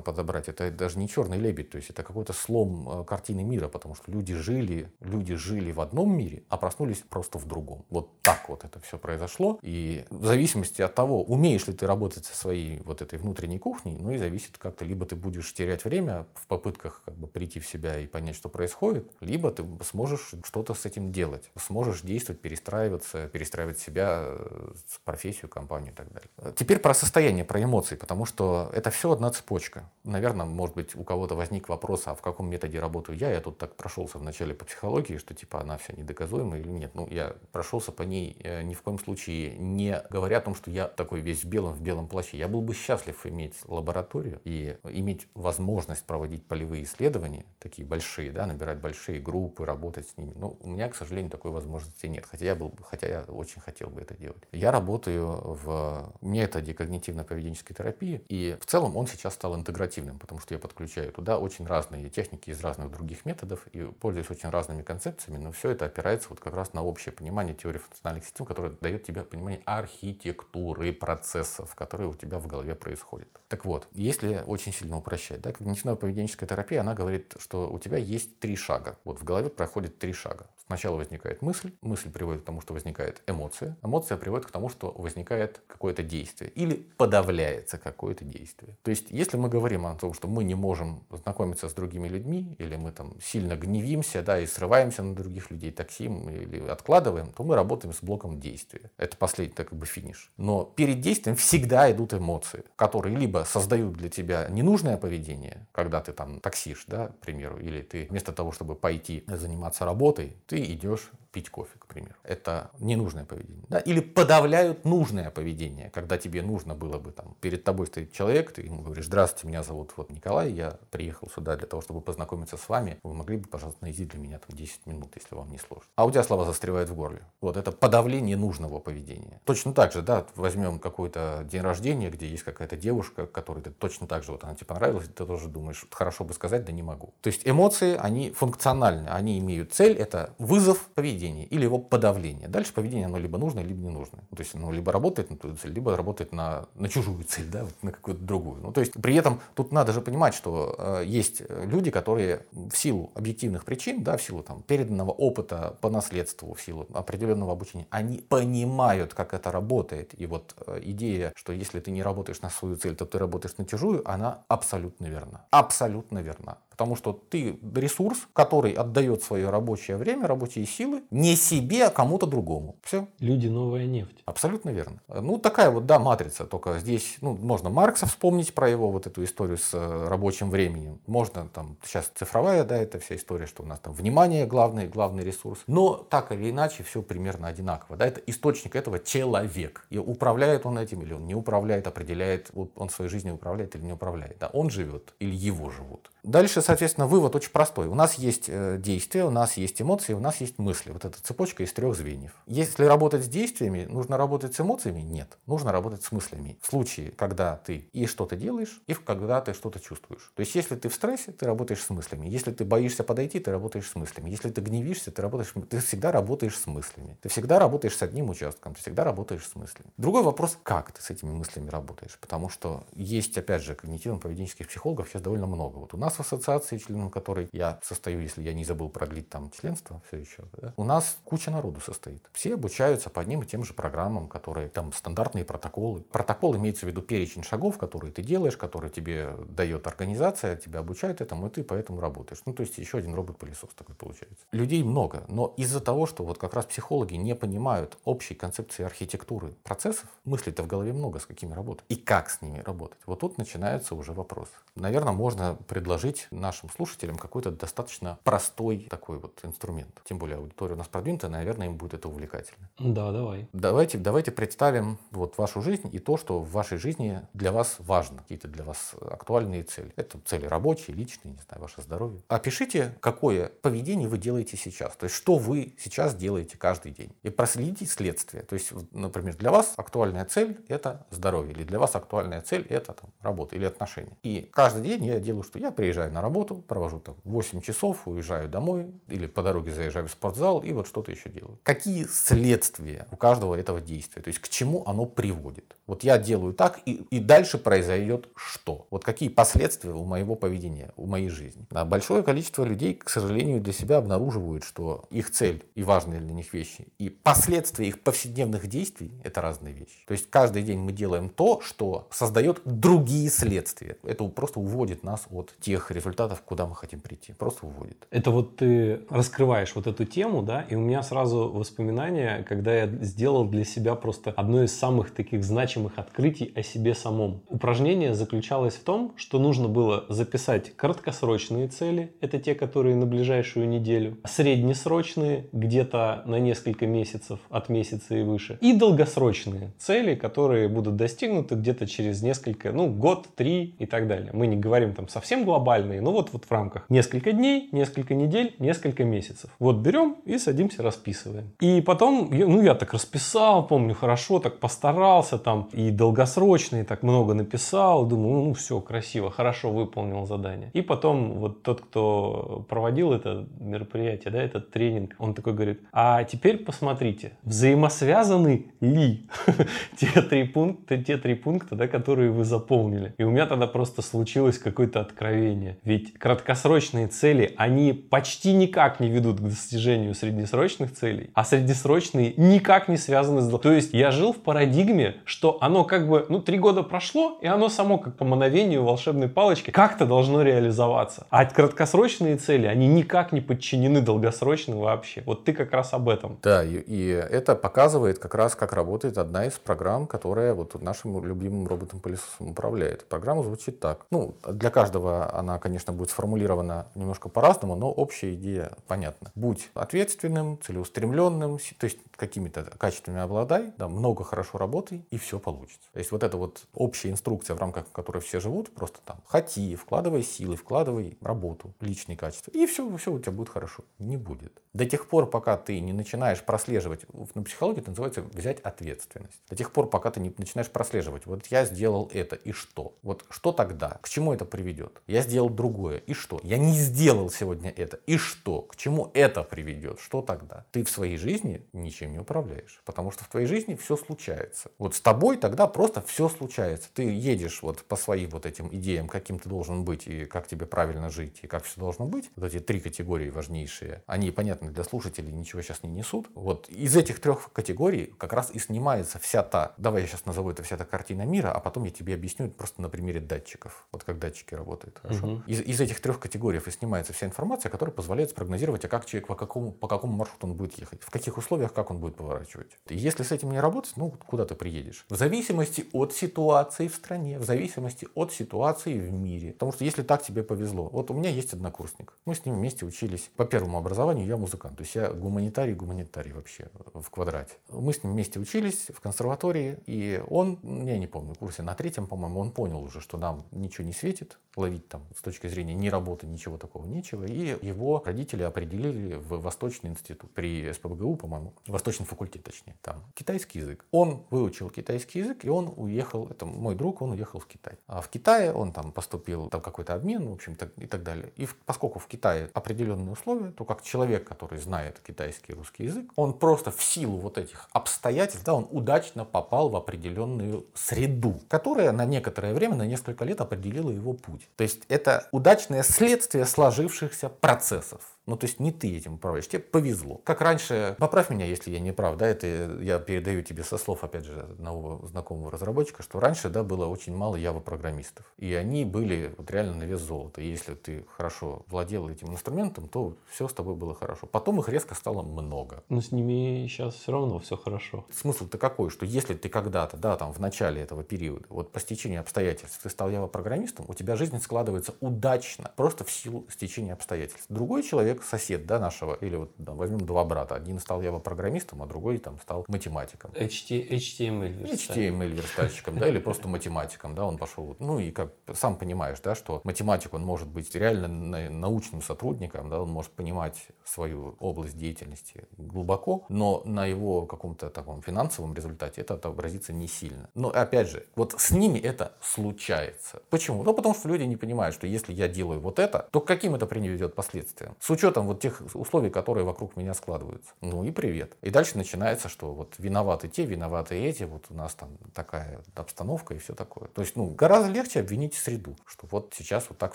подобрать, это даже не черный лебедь, то есть это какой-то слом э, картины мира, потому что люди жили, люди жили в одном мире, а проснулись просто в другом. Вот так вот это все произошло. И в зависимости от того, умеешь ли ты работать со своей вот этой внутренней кухней, ну и зависит как-то, либо ты будешь терять время в попытках как бы прийти в себя и понять, что происходит, либо ты сможешь что-то с этим делать, сможешь действовать, перестраиваться, перестраивать себя, э, профессию, компанию и так далее. Теперь про состояние, про эмоции, потому что это все одна цепочка. Наверное, может быть, у кого-то возник вопрос, а в каком методе работаю я? Я тут так прошелся вначале по психологии, что типа она вся недоказуемая или нет. Ну, я прошел прошелся по ней э, ни в коем случае не говоря о том, что я такой весь в белом, в белом плаще. Я был бы счастлив иметь лабораторию и иметь возможность проводить полевые исследования, такие большие, да, набирать большие группы, работать с ними. Но у меня, к сожалению, такой возможности нет, хотя я, был, хотя я очень хотел бы это делать. Я работаю в методе когнитивно-поведенческой терапии, и в целом он сейчас стал интегративным, потому что я подключаю туда очень разные техники из разных других методов и пользуюсь очень разными концепциями, но все это опирается вот как раз на общее понимание теории функциональных систем, которая дает тебе понимание архитектуры процессов, которые у тебя в голове происходят. Так вот, если очень сильно упрощать, да, когнитивно-поведенческая терапия, она говорит, что у тебя есть три шага. Вот в голове проходит три шага. Сначала возникает мысль, мысль приводит к тому, что возникает эмоция, эмоция приводит к тому, что возникает какое-то действие или подавляется какое-то действие. То есть, если мы говорим о том, что мы не можем знакомиться с другими людьми, или мы там сильно гневимся, да, и срываемся на других людей, таксим или откладываем, то мы работаем с блоком действия. Это последний так как бы финиш. Но перед действием всегда идут эмоции, которые либо создают для тебя ненужное поведение, когда ты там таксишь, да, к примеру, или ты вместо того, чтобы пойти заниматься работой, ты идешь пить кофе, к примеру. Это ненужное поведение. Да? Или подавляют нужное поведение, когда тебе нужно было бы, там, перед тобой стоит человек, ты ему говоришь, здравствуйте, меня зовут вот Николай, я приехал сюда для того, чтобы познакомиться с вами, вы могли бы, пожалуйста, найти для меня там 10 минут, если вам не сложно. А у тебя слова застревают в горле. Вот это подавление нужного поведения. Точно так же, да, возьмем какой-то день рождения, где есть какая-то девушка, которой ты точно так же, вот она тебе понравилась, ты тоже думаешь, хорошо бы сказать, да не могу. То есть эмоции, они функциональны, они имеют цель, это вызов поведения поведение или его подавление. Дальше поведение оно либо нужное, либо не нужное. То есть оно либо работает на твою цель, либо работает на, на чужую цель, да, вот на какую-то другую. Ну, то есть при этом тут надо же понимать, что э, есть люди, которые в силу объективных причин, да, в силу там, переданного опыта по наследству, в силу определенного обучения, они понимают, как это работает. И вот э, идея, что если ты не работаешь на свою цель, то ты работаешь на чужую, она абсолютно верна. Абсолютно верна. Потому что ты ресурс, который отдает свое рабочее время, рабочие силы не себе, а кому-то другому. Все. Люди новая нефть. Абсолютно верно. Ну, такая вот, да, матрица. Только здесь, ну, можно Маркса вспомнить про его вот эту историю с э, рабочим временем. Можно там, сейчас цифровая, да, это вся история, что у нас там внимание главный, главный ресурс. Но так или иначе, все примерно одинаково. Да, это источник этого человек. И управляет он этим или он не управляет, определяет, вот он своей жизнью управляет или не управляет. Да, он живет или его живут. Дальше соответственно, вывод очень простой. У нас есть э, действия, у нас есть эмоции, у нас есть мысли. Вот эта цепочка из трех звеньев. Если работать с действиями, нужно работать с эмоциями? Нет. Нужно работать с мыслями. В случае, когда ты и что-то делаешь, и когда ты что-то чувствуешь. То есть, если ты в стрессе, ты работаешь с мыслями. Если ты боишься подойти, ты работаешь с мыслями. Если ты гневишься, ты работаешь, ты всегда работаешь с мыслями. Ты всегда работаешь с одним участком, ты всегда работаешь с мыслями. Другой вопрос, как ты с этими мыслями работаешь? Потому что есть, опять же, когнитивно-поведенческих психологов сейчас довольно много. Вот у нас в ассоциации, членом которой я состою, если я не забыл продлить там членство, все еще, да, у нас куча народу состоит. Все обучаются по одним и тем же программам, которые там стандартные протоколы. Протокол имеется в виду перечень шагов, которые ты делаешь, которые тебе дает организация, тебя обучает этому, и ты поэтому работаешь. Ну, то есть еще один робот-пылесос такой получается. Людей много, но из-за того, что вот как раз психологи не понимают общей концепции архитектуры процессов, мыслей-то в голове много, с какими работать, и как с ними работать. Вот тут начинается уже вопрос. Наверное, можно предложить нашим слушателям какой-то достаточно простой такой вот инструмент. Тем более аудитория у нас продвинутая, наверное, им будет это увлекательно. Да, давай. Давайте, давайте представим вот вашу жизнь и то, что в вашей жизни для вас важно, какие-то для вас актуальные цели. Это цели рабочие, личные, не знаю, ваше здоровье. Опишите, какое поведение вы делаете сейчас. То есть, что вы сейчас делаете каждый день. И проследите следствие. То есть, например, для вас актуальная цель – это здоровье. Или для вас актуальная цель – это там, работа или отношения. И каждый день я делаю, что я приезжаю на работу, провожу там 8 часов, уезжаю домой, или по дороге заезжаю в спортзал, и вот что-то еще делаю. Какие следствия у каждого этого действия? То есть, к чему оно приводит? Вот я делаю так, и, и дальше произойдет что? Вот какие последствия у моего поведения, у моей жизни? А большое количество людей, к сожалению, для себя обнаруживают, что их цель и важные для них вещи, и последствия их повседневных действий – это разные вещи. То есть каждый день мы делаем то, что создает другие следствия. Это просто уводит нас от тех результатов, куда мы хотим прийти. Просто уводит. Это вот ты раскрываешь вот эту тему, да, и у меня сразу воспоминания, когда я сделал для себя просто одно из самых таких значимых открытий о себе самом. Упражнение заключалось в том, что нужно было записать краткосрочные цели, это те, которые на ближайшую неделю, среднесрочные, где-то на несколько месяцев, от месяца и выше, и долгосрочные цели, которые будут достигнуты где-то через несколько, ну, год, три и так далее. Мы не говорим там совсем глобальные, но вот, вот в рамках несколько дней, несколько недель, несколько месяцев. Вот берем и садимся, расписываем. И потом, ну, я так расписал, помню, хорошо, так постарался там, и долгосрочные, так много написал, думаю, ну все, красиво, хорошо выполнил задание. И потом вот тот, кто проводил это мероприятие, да, этот тренинг, он такой говорит, а теперь посмотрите, взаимосвязаны ли те три пункта, те три пункта, да, которые вы заполнили. И у меня тогда просто случилось какое-то откровение. Ведь краткосрочные цели, они почти никак не ведут к достижению среднесрочных целей, а среднесрочные никак не связаны с... То есть я жил в парадигме, что оно как бы, ну, три года прошло, и оно само как по мановению волшебной палочки как-то должно реализоваться. А краткосрочные цели, они никак не подчинены долгосрочным вообще. Вот ты как раз об этом. Да, и, и это показывает как раз, как работает одна из программ, которая вот нашим любимым роботом-пылесосом управляет. Программа звучит так. Ну, для каждого она, конечно, будет сформулирована немножко по-разному, но общая идея понятна. Будь ответственным, целеустремленным, то есть какими-то качествами обладай, да, много хорошо работай, и все получится. То есть вот эта вот общая инструкция, в рамках которой все живут, просто там хоти, вкладывай силы, вкладывай работу, личные качества, и все, все у тебя будет хорошо. Не будет. До тех пор, пока ты не начинаешь прослеживать, на психологии это называется взять ответственность. До тех пор, пока ты не начинаешь прослеживать, вот я сделал это, и что? Вот что тогда? К чему это приведет? Я сделал другое, и что? Я не сделал сегодня это, и что? К чему это приведет? Что тогда? Ты в своей жизни ничем не управляешь, потому что в твоей жизни все случается. Вот с тобой тогда просто все случается. Ты едешь вот по своим вот этим идеям, каким ты должен быть, и как тебе правильно жить, и как все должно быть. Вот эти три категории важнейшие, они, понятно, для слушателей, ничего сейчас не несут. Вот из этих трех категорий как раз и снимается вся та, давай я сейчас назову это вся та картина мира, а потом я тебе объясню просто на примере датчиков. Вот как датчики работают. Хорошо? Угу. Из, из этих трех категорий и снимается вся информация, которая позволяет спрогнозировать, а как человек по какому, по какому маршруту он будет ехать, в каких условиях, как он будет поворачивать. И если с этим не работать, ну куда ты приедешь? В зависимости от ситуации в стране, в зависимости от ситуации в мире. Потому что если так тебе повезло, вот у меня есть однокурсник, мы с ним вместе учились по первому образованию, я музыкант. То есть я гуманитарий, гуманитарий вообще в квадрате. Мы с ним вместе учились в консерватории, и он, я не помню, курсе на третьем, по-моему, он понял уже, что нам ничего не светит ловить там с точки зрения ни работы, ничего такого, нечего. И его родители определили в Восточный институт при СПБГУ, по-моему, Восточный факультет, точнее, там, китайский язык. Он выучил китайский язык, и он уехал, это мой друг, он уехал в Китай. А в Китае он там поступил, там какой-то обмен, в общем, и так далее. И поскольку в Китае определенные условия, то как человек, который знает китайский и русский язык, он просто в силу вот этих обстоятельств, да, он удачно попал в определенную среду, которая на некоторое время, на несколько лет определила его путь. То есть это удачное следствие сложившихся процессов. Ну, то есть не ты этим управляешь, тебе повезло. Как раньше, поправь меня, если я не прав, да, это я передаю тебе со слов, опять же, одного знакомого разработчика, что раньше, да, было очень мало Java-программистов. И они были вот реально на вес золота. И если ты хорошо владел этим инструментом, то все с тобой было хорошо. Потом их резко стало много. Но с ними сейчас все равно все хорошо. Смысл-то какой, что если ты когда-то, да, там, в начале этого периода, вот по стечению обстоятельств, ты стал Java-программистом, у тебя жизнь складывается удачно, просто в силу стечения обстоятельств. Другой человек человек, сосед да, нашего, или вот да, возьмем два брата. Один стал Java-программистом, а другой там стал математиком. HTML верстальщиком. HTML верстальщиком, да, или просто математиком, да, он пошел. Ну и как сам понимаешь, да, что математик, он может быть реально научным сотрудником, да, он может понимать свою область деятельности глубоко, но на его каком-то таком финансовом результате это отобразится не сильно. Но опять же, вот с ними это случается. Почему? Ну, потому что люди не понимают, что если я делаю вот это, то к каким это приведет последствиям? С учетом вот тех условий, которые вокруг меня складываются. Ну и привет. И дальше начинается, что вот виноваты те, виноваты эти, вот у нас там такая обстановка и все такое. То есть, ну, гораздо легче обвинить среду, что вот сейчас вот так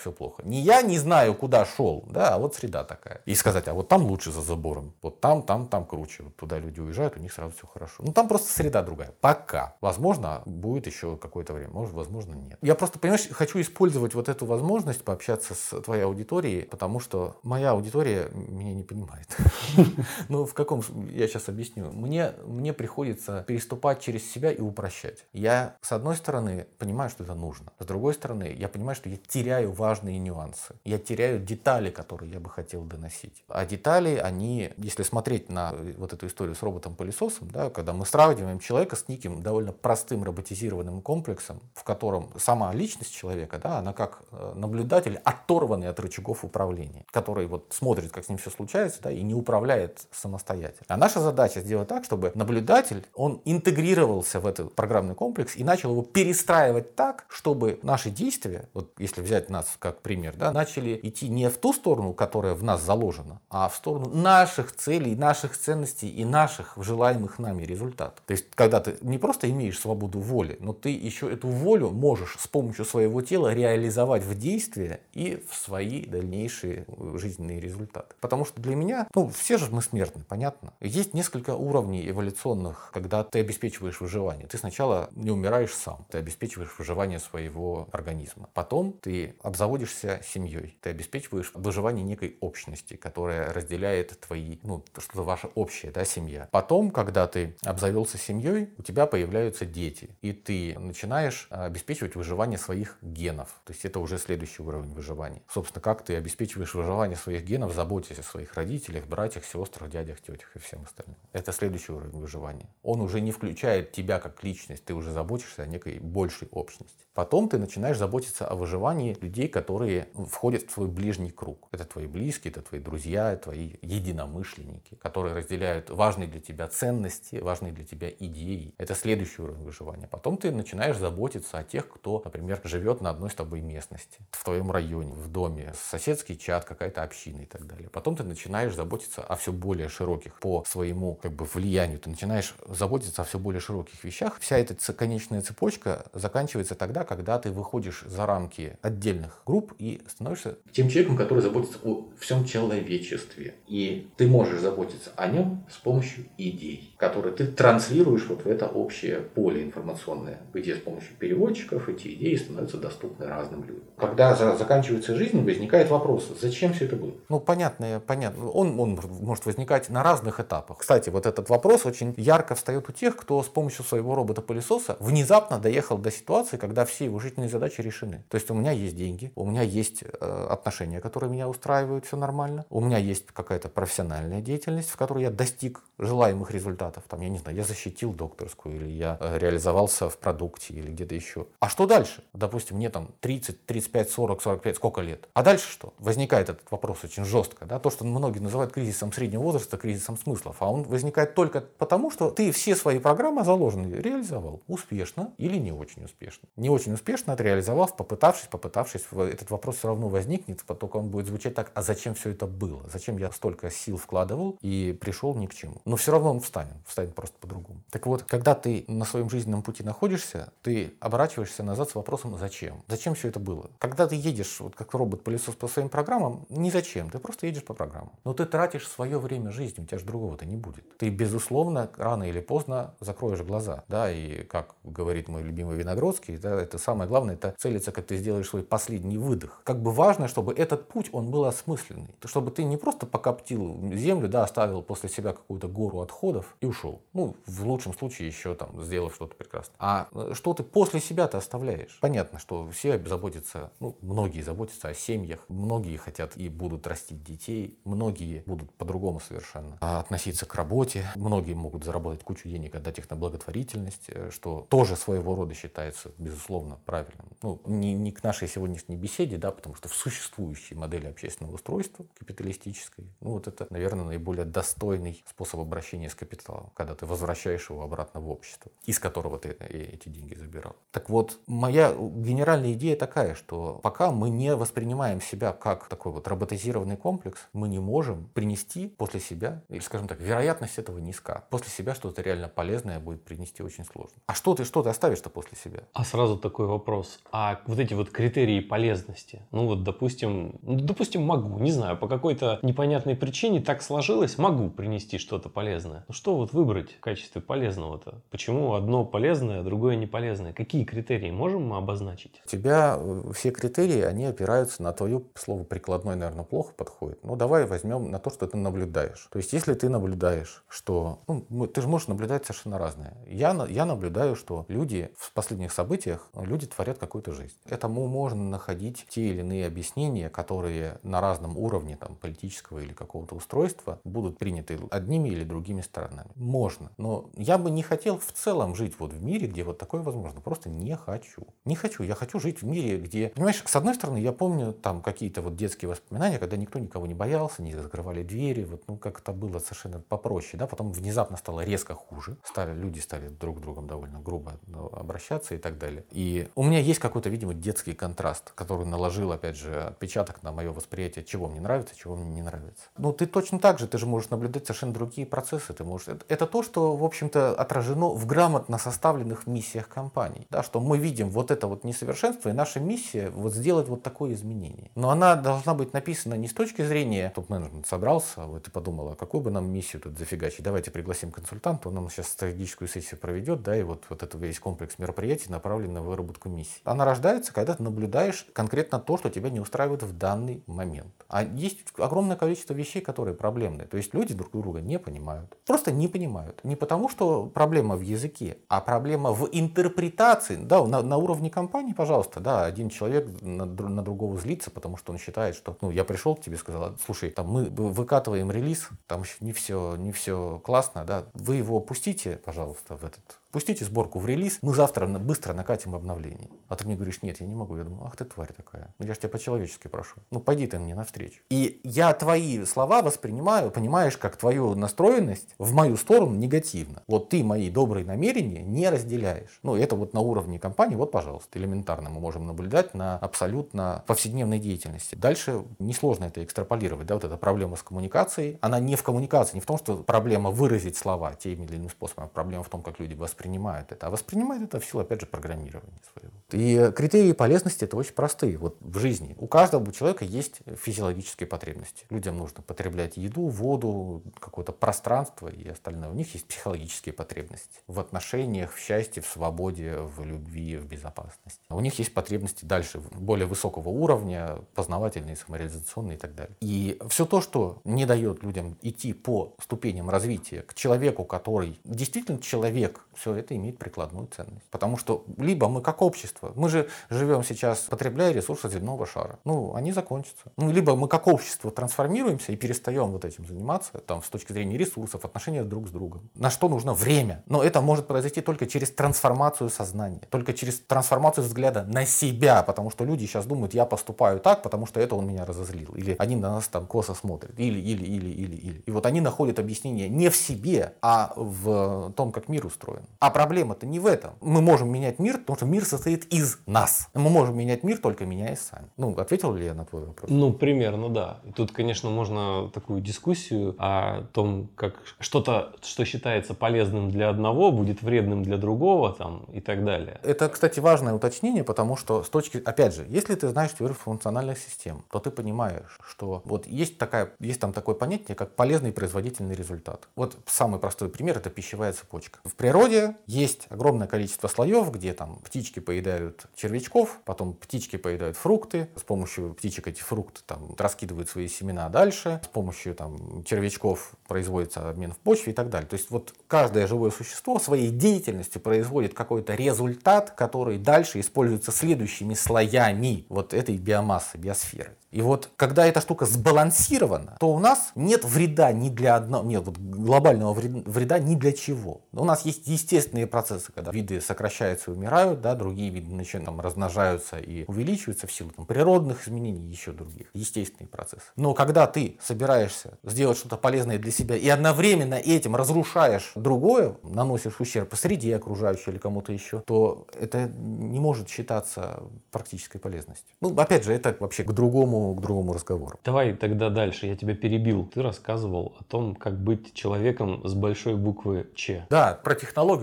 все плохо. Не я не знаю, куда шел, да, а вот среда такая. И сказать, а вот там лучше за забором, вот там, там, там круче. Вот туда люди уезжают, у них сразу все хорошо. Ну, там просто среда другая. Пока. Возможно, будет еще какое-то время, может, возможно, нет. Я просто, понимаешь, хочу использовать вот эту возможность пообщаться с твоей аудиторией, потому что моя аудитория аудитория меня не понимает. Ну, в каком... Я сейчас объясню. Мне, мне приходится переступать через себя и упрощать. Я, с одной стороны, понимаю, что это нужно. С другой стороны, я понимаю, что я теряю важные нюансы. Я теряю детали, которые я бы хотел доносить. А детали, они, если смотреть на вот эту историю с роботом-пылесосом, да, когда мы сравниваем человека с неким довольно простым роботизированным комплексом, в котором сама личность человека, да, она как э, наблюдатель, оторванный от рычагов управления, который вот смотрит, как с ним все случается, да, и не управляет самостоятельно. А наша задача сделать так, чтобы наблюдатель, он интегрировался в этот программный комплекс и начал его перестраивать так, чтобы наши действия, вот если взять нас как пример, да, начали идти не в ту сторону, которая в нас заложена, а в сторону наших целей, наших ценностей и наших желаемых нами результатов. То есть, когда ты не просто имеешь свободу воли, но ты еще эту волю можешь с помощью своего тела реализовать в действие и в свои дальнейшие жизненные результаты результаты. Потому что для меня, ну, все же мы смертны, понятно. Есть несколько уровней эволюционных, когда ты обеспечиваешь выживание. Ты сначала не умираешь сам, ты обеспечиваешь выживание своего организма. Потом ты обзаводишься семьей, ты обеспечиваешь выживание некой общности, которая разделяет твои, ну, что-то ваша общая, да, семья. Потом, когда ты обзавелся семьей, у тебя появляются дети, и ты начинаешь обеспечивать выживание своих генов. То есть это уже следующий уровень выживания. Собственно, как ты обеспечиваешь выживание своих генов генов заботьтесь о своих родителях, братьях, сестрах, дядях, тетях и всем остальным. Это следующий уровень выживания. Он уже не включает тебя как личность, ты уже заботишься о некой большей общности. Потом ты начинаешь заботиться о выживании людей, которые входят в твой ближний круг. Это твои близкие, это твои друзья, твои единомышленники, которые разделяют важные для тебя ценности, важные для тебя идеи. Это следующий уровень выживания. Потом ты начинаешь заботиться о тех, кто, например, живет на одной с тобой местности, в твоем районе, в доме, соседский чат, какая-то община так далее. Потом ты начинаешь заботиться о все более широких по своему как бы влиянию. Ты начинаешь заботиться о все более широких вещах. Вся эта конечная цепочка заканчивается тогда, когда ты выходишь за рамки отдельных групп и становишься тем человеком, который заботится о всем человечестве. И ты можешь заботиться о нем с помощью идей, которые ты транслируешь вот в это общее поле информационное, где с помощью переводчиков эти идеи становятся доступны разным людям. Когда заканчивается жизнь, возникает вопрос, зачем все это было? Ну, понятно, понятно. Он, он может возникать на разных этапах. Кстати, вот этот вопрос очень ярко встает у тех, кто с помощью своего робота-пылесоса внезапно доехал до ситуации, когда все его жизненные задачи решены. То есть у меня есть деньги, у меня есть э, отношения, которые меня устраивают, все нормально. У меня есть какая-то профессиональная деятельность, в которой я достиг желаемых результатов. Там, я не знаю, я защитил докторскую, или я э, реализовался в продукте, или где-то еще. А что дальше? Допустим, мне там 30, 35, 40, 45, сколько лет? А дальше что? Возникает этот вопрос очень жестко. Да? То, что многие называют кризисом среднего возраста, кризисом смыслов. А он возникает только потому, что ты все свои программы заложенные реализовал. Успешно или не очень успешно. Не очень успешно реализовав, попытавшись, попытавшись, этот вопрос все равно возникнет, только он будет звучать так, а зачем все это было? Зачем я столько сил вкладывал и пришел ни к чему? Но все равно он встанет, встанет просто по-другому. Так вот, когда ты на своем жизненном пути находишься, ты оборачиваешься назад с вопросом «зачем?». Зачем все это было? Когда ты едешь, вот как робот-пылесос по своим программам, не зачем, ты просто едешь по программам. Но ты тратишь свое время жизни, у тебя же другого-то не будет. Ты, безусловно, рано или поздно закроешь глаза. Да, и как говорит мой любимый Виногродский, да, это самое главное, это целиться, как ты сделаешь свой последний выдох. Как бы важно, чтобы этот путь, он был осмысленный. Чтобы ты не просто покоптил землю, да, оставил после себя какую-то гору отходов и ушел. Ну, в лучшем случае еще там сделав что-то прекрасное. А э, что ты после себя-то оставляешь? Понятно, что все заботятся, ну, многие заботятся о семьях, многие хотят и будут растить детей, многие будут по-другому совершенно относиться к работе, многие могут заработать кучу денег, отдать их на благотворительность, э, что тоже своего рода считается, безусловно, правильным. Ну, не, не к нашей сегодняшней беседе, да, потому что в существующей модели общественного устройства, капиталистической, ну, вот это, наверное, наиболее достойный способ обращения с капиталом, когда ты возвращаешь его обратно в общество, из которого ты эти деньги забирал. Так вот, моя генеральная идея такая, что пока мы не воспринимаем себя как такой вот роботизированный комплекс, мы не можем принести после себя, или, скажем так, вероятность этого низка. После себя что-то реально полезное будет принести очень сложно. А что ты, что ты оставишь-то после себя? А сразу такой вопрос. А вот эти вот критерии полезности, ну вот, допустим, ну, допустим, могу, не знаю, по какой-то непонятной причине так сложилось, могу принести что-то полезное. Ну что вот выбрать в качестве полезного-то? Почему одно полезное, а другое не полезное? Какие критерии можем мы обозначить? У тебя э, все критерии, они опираются на твое слово прикладной, наверное, плохо подходит. Ну давай возьмем на то, что ты наблюдаешь. То есть если ты наблюдаешь, что... Ну, ты же можешь наблюдать совершенно разное. Я, я наблюдаю, что люди в последних событиях, люди творят какую-то жизнь. Этому можно находить те или иные объяснения, которые на разном уровне там, политического или какого-то устройства будут приняты одними или другими сторонами. Можно. Но я бы не хотел в целом жить вот в мире, где вот такое возможно. Просто не хочу. Не хочу. Я хочу жить в мире, где... Понимаешь, с одной стороны, я помню там какие-то вот детские воспоминания, когда никто никого не боялся, не закрывали двери, вот, ну, как это было совершенно попроще, да, потом внезапно стало резко хуже, стали, люди стали друг с другом довольно грубо ну, обращаться и так далее. И у меня есть какой-то, видимо, детский контраст, который наложил, опять же, отпечаток на мое восприятие, чего мне нравится, чего мне не нравится. Ну, ты точно так же, ты же можешь наблюдать совершенно другие процессы, ты можешь... Это, это то, что, в общем-то, отражено в грамотно составленных миссиях компаний, да, что мы видим вот это вот несовершенство, и наша миссия вот сделать вот такое изменение. Но она должна быть написана не с точки зрения, топ-менеджмент собрался, вот и подумал, а какую бы нам миссию тут зафигачить, давайте пригласим консультанта, он нам сейчас стратегическую сессию проведет, да, и вот, вот это весь комплекс мероприятий направлен на выработку миссии. Она рождается, когда ты наблюдаешь конкретно то, что тебя не устраивает в данный момент. А есть огромное количество вещей, которые проблемные. То есть люди друг друга не понимают. Просто не понимают. Не потому, что проблема в языке, а проблема в интерпретации. Да, на, на уровне компании, пожалуйста, да, один человек на, на другого злится, потому что он считает, что, ну, я пришел к тебе и сказал, слушай, там мы выкатываем релиз, там еще не все, не все классно, да, вы его пустите, пожалуйста, в этот Пустите сборку в релиз, мы завтра быстро накатим обновление. А ты мне говоришь, нет, я не могу. Я думаю, ах ты тварь такая. Ну, я же тебя по-человечески прошу. Ну пойди ты мне навстречу. И я твои слова воспринимаю, понимаешь, как твою настроенность в мою сторону негативно. Вот ты мои добрые намерения не разделяешь. Ну это вот на уровне компании, вот пожалуйста, элементарно мы можем наблюдать на абсолютно повседневной деятельности. Дальше несложно это экстраполировать. Да, вот эта проблема с коммуникацией, она не в коммуникации, не в том, что проблема выразить слова тем или иным способом, а проблема в том, как люди воспринимают воспринимают это. А воспринимают это в силу, опять же, программирования своего. И критерии полезности это очень простые. Вот в жизни у каждого человека есть физиологические потребности. Людям нужно потреблять еду, воду, какое-то пространство и остальное. У них есть психологические потребности в отношениях, в счастье, в свободе, в любви, в безопасности. У них есть потребности дальше, более высокого уровня, познавательные, самореализационные и так далее. И все то, что не дает людям идти по ступеням развития к человеку, который действительно человек, все это имеет прикладную ценность. Потому что либо мы как общество, мы же живем сейчас, потребляя ресурсы земного шара, ну, они закончатся. Ну, либо мы как общество трансформируемся и перестаем вот этим заниматься, там, с точки зрения ресурсов, отношения друг с другом. На что нужно время. Но это может произойти только через трансформацию сознания, только через трансформацию взгляда на себя, потому что люди сейчас думают, я поступаю так, потому что это он меня разозлил. Или они на нас там косо смотрят. Или, или, или, или, или. И вот они находят объяснение не в себе, а в том, как мир устроен. А проблема-то не в этом. Мы можем менять мир, потому что мир состоит из нас. Мы можем менять мир только меняясь сами. Ну, ответил ли я на твой вопрос? Ну, примерно, да. Тут, конечно, можно такую дискуссию о том, как что-то, что считается полезным для одного, будет вредным для другого там, и так далее. Это, кстати, важное уточнение, потому что с точки, опять же, если ты знаешь теорию функциональных систем, то ты понимаешь, что вот есть, такая, есть там такое понятие, как полезный производительный результат. Вот самый простой пример – это пищевая цепочка. В природе есть огромное количество слоев, где там птички поедают червячков, потом птички поедают фрукты, с помощью птичек эти фрукты там раскидывают свои семена дальше, с помощью там червячков производится обмен в почве и так далее. То есть вот каждое живое существо своей деятельностью производит какой-то результат, который дальше используется следующими слоями вот этой биомассы, биосферы. И вот когда эта штука сбалансирована, то у нас нет вреда ни для одного, нет вот глобального вреда ни для чего. У нас есть естественные процессы, когда виды сокращаются и умирают, да, другие виды начинают там, размножаются и увеличиваются в силу там, природных изменений и еще других. Естественные процессы. Но когда ты собираешься сделать что-то полезное для себя и одновременно этим разрушаешь другое, наносишь ущерб среде окружающей или кому-то еще, то это не может считаться практической полезностью. Ну, опять же, это вообще к другому к другому разговору. Давай тогда дальше, я тебя перебил. Ты рассказывал о том, как быть человеком с большой буквы Ч. Да, про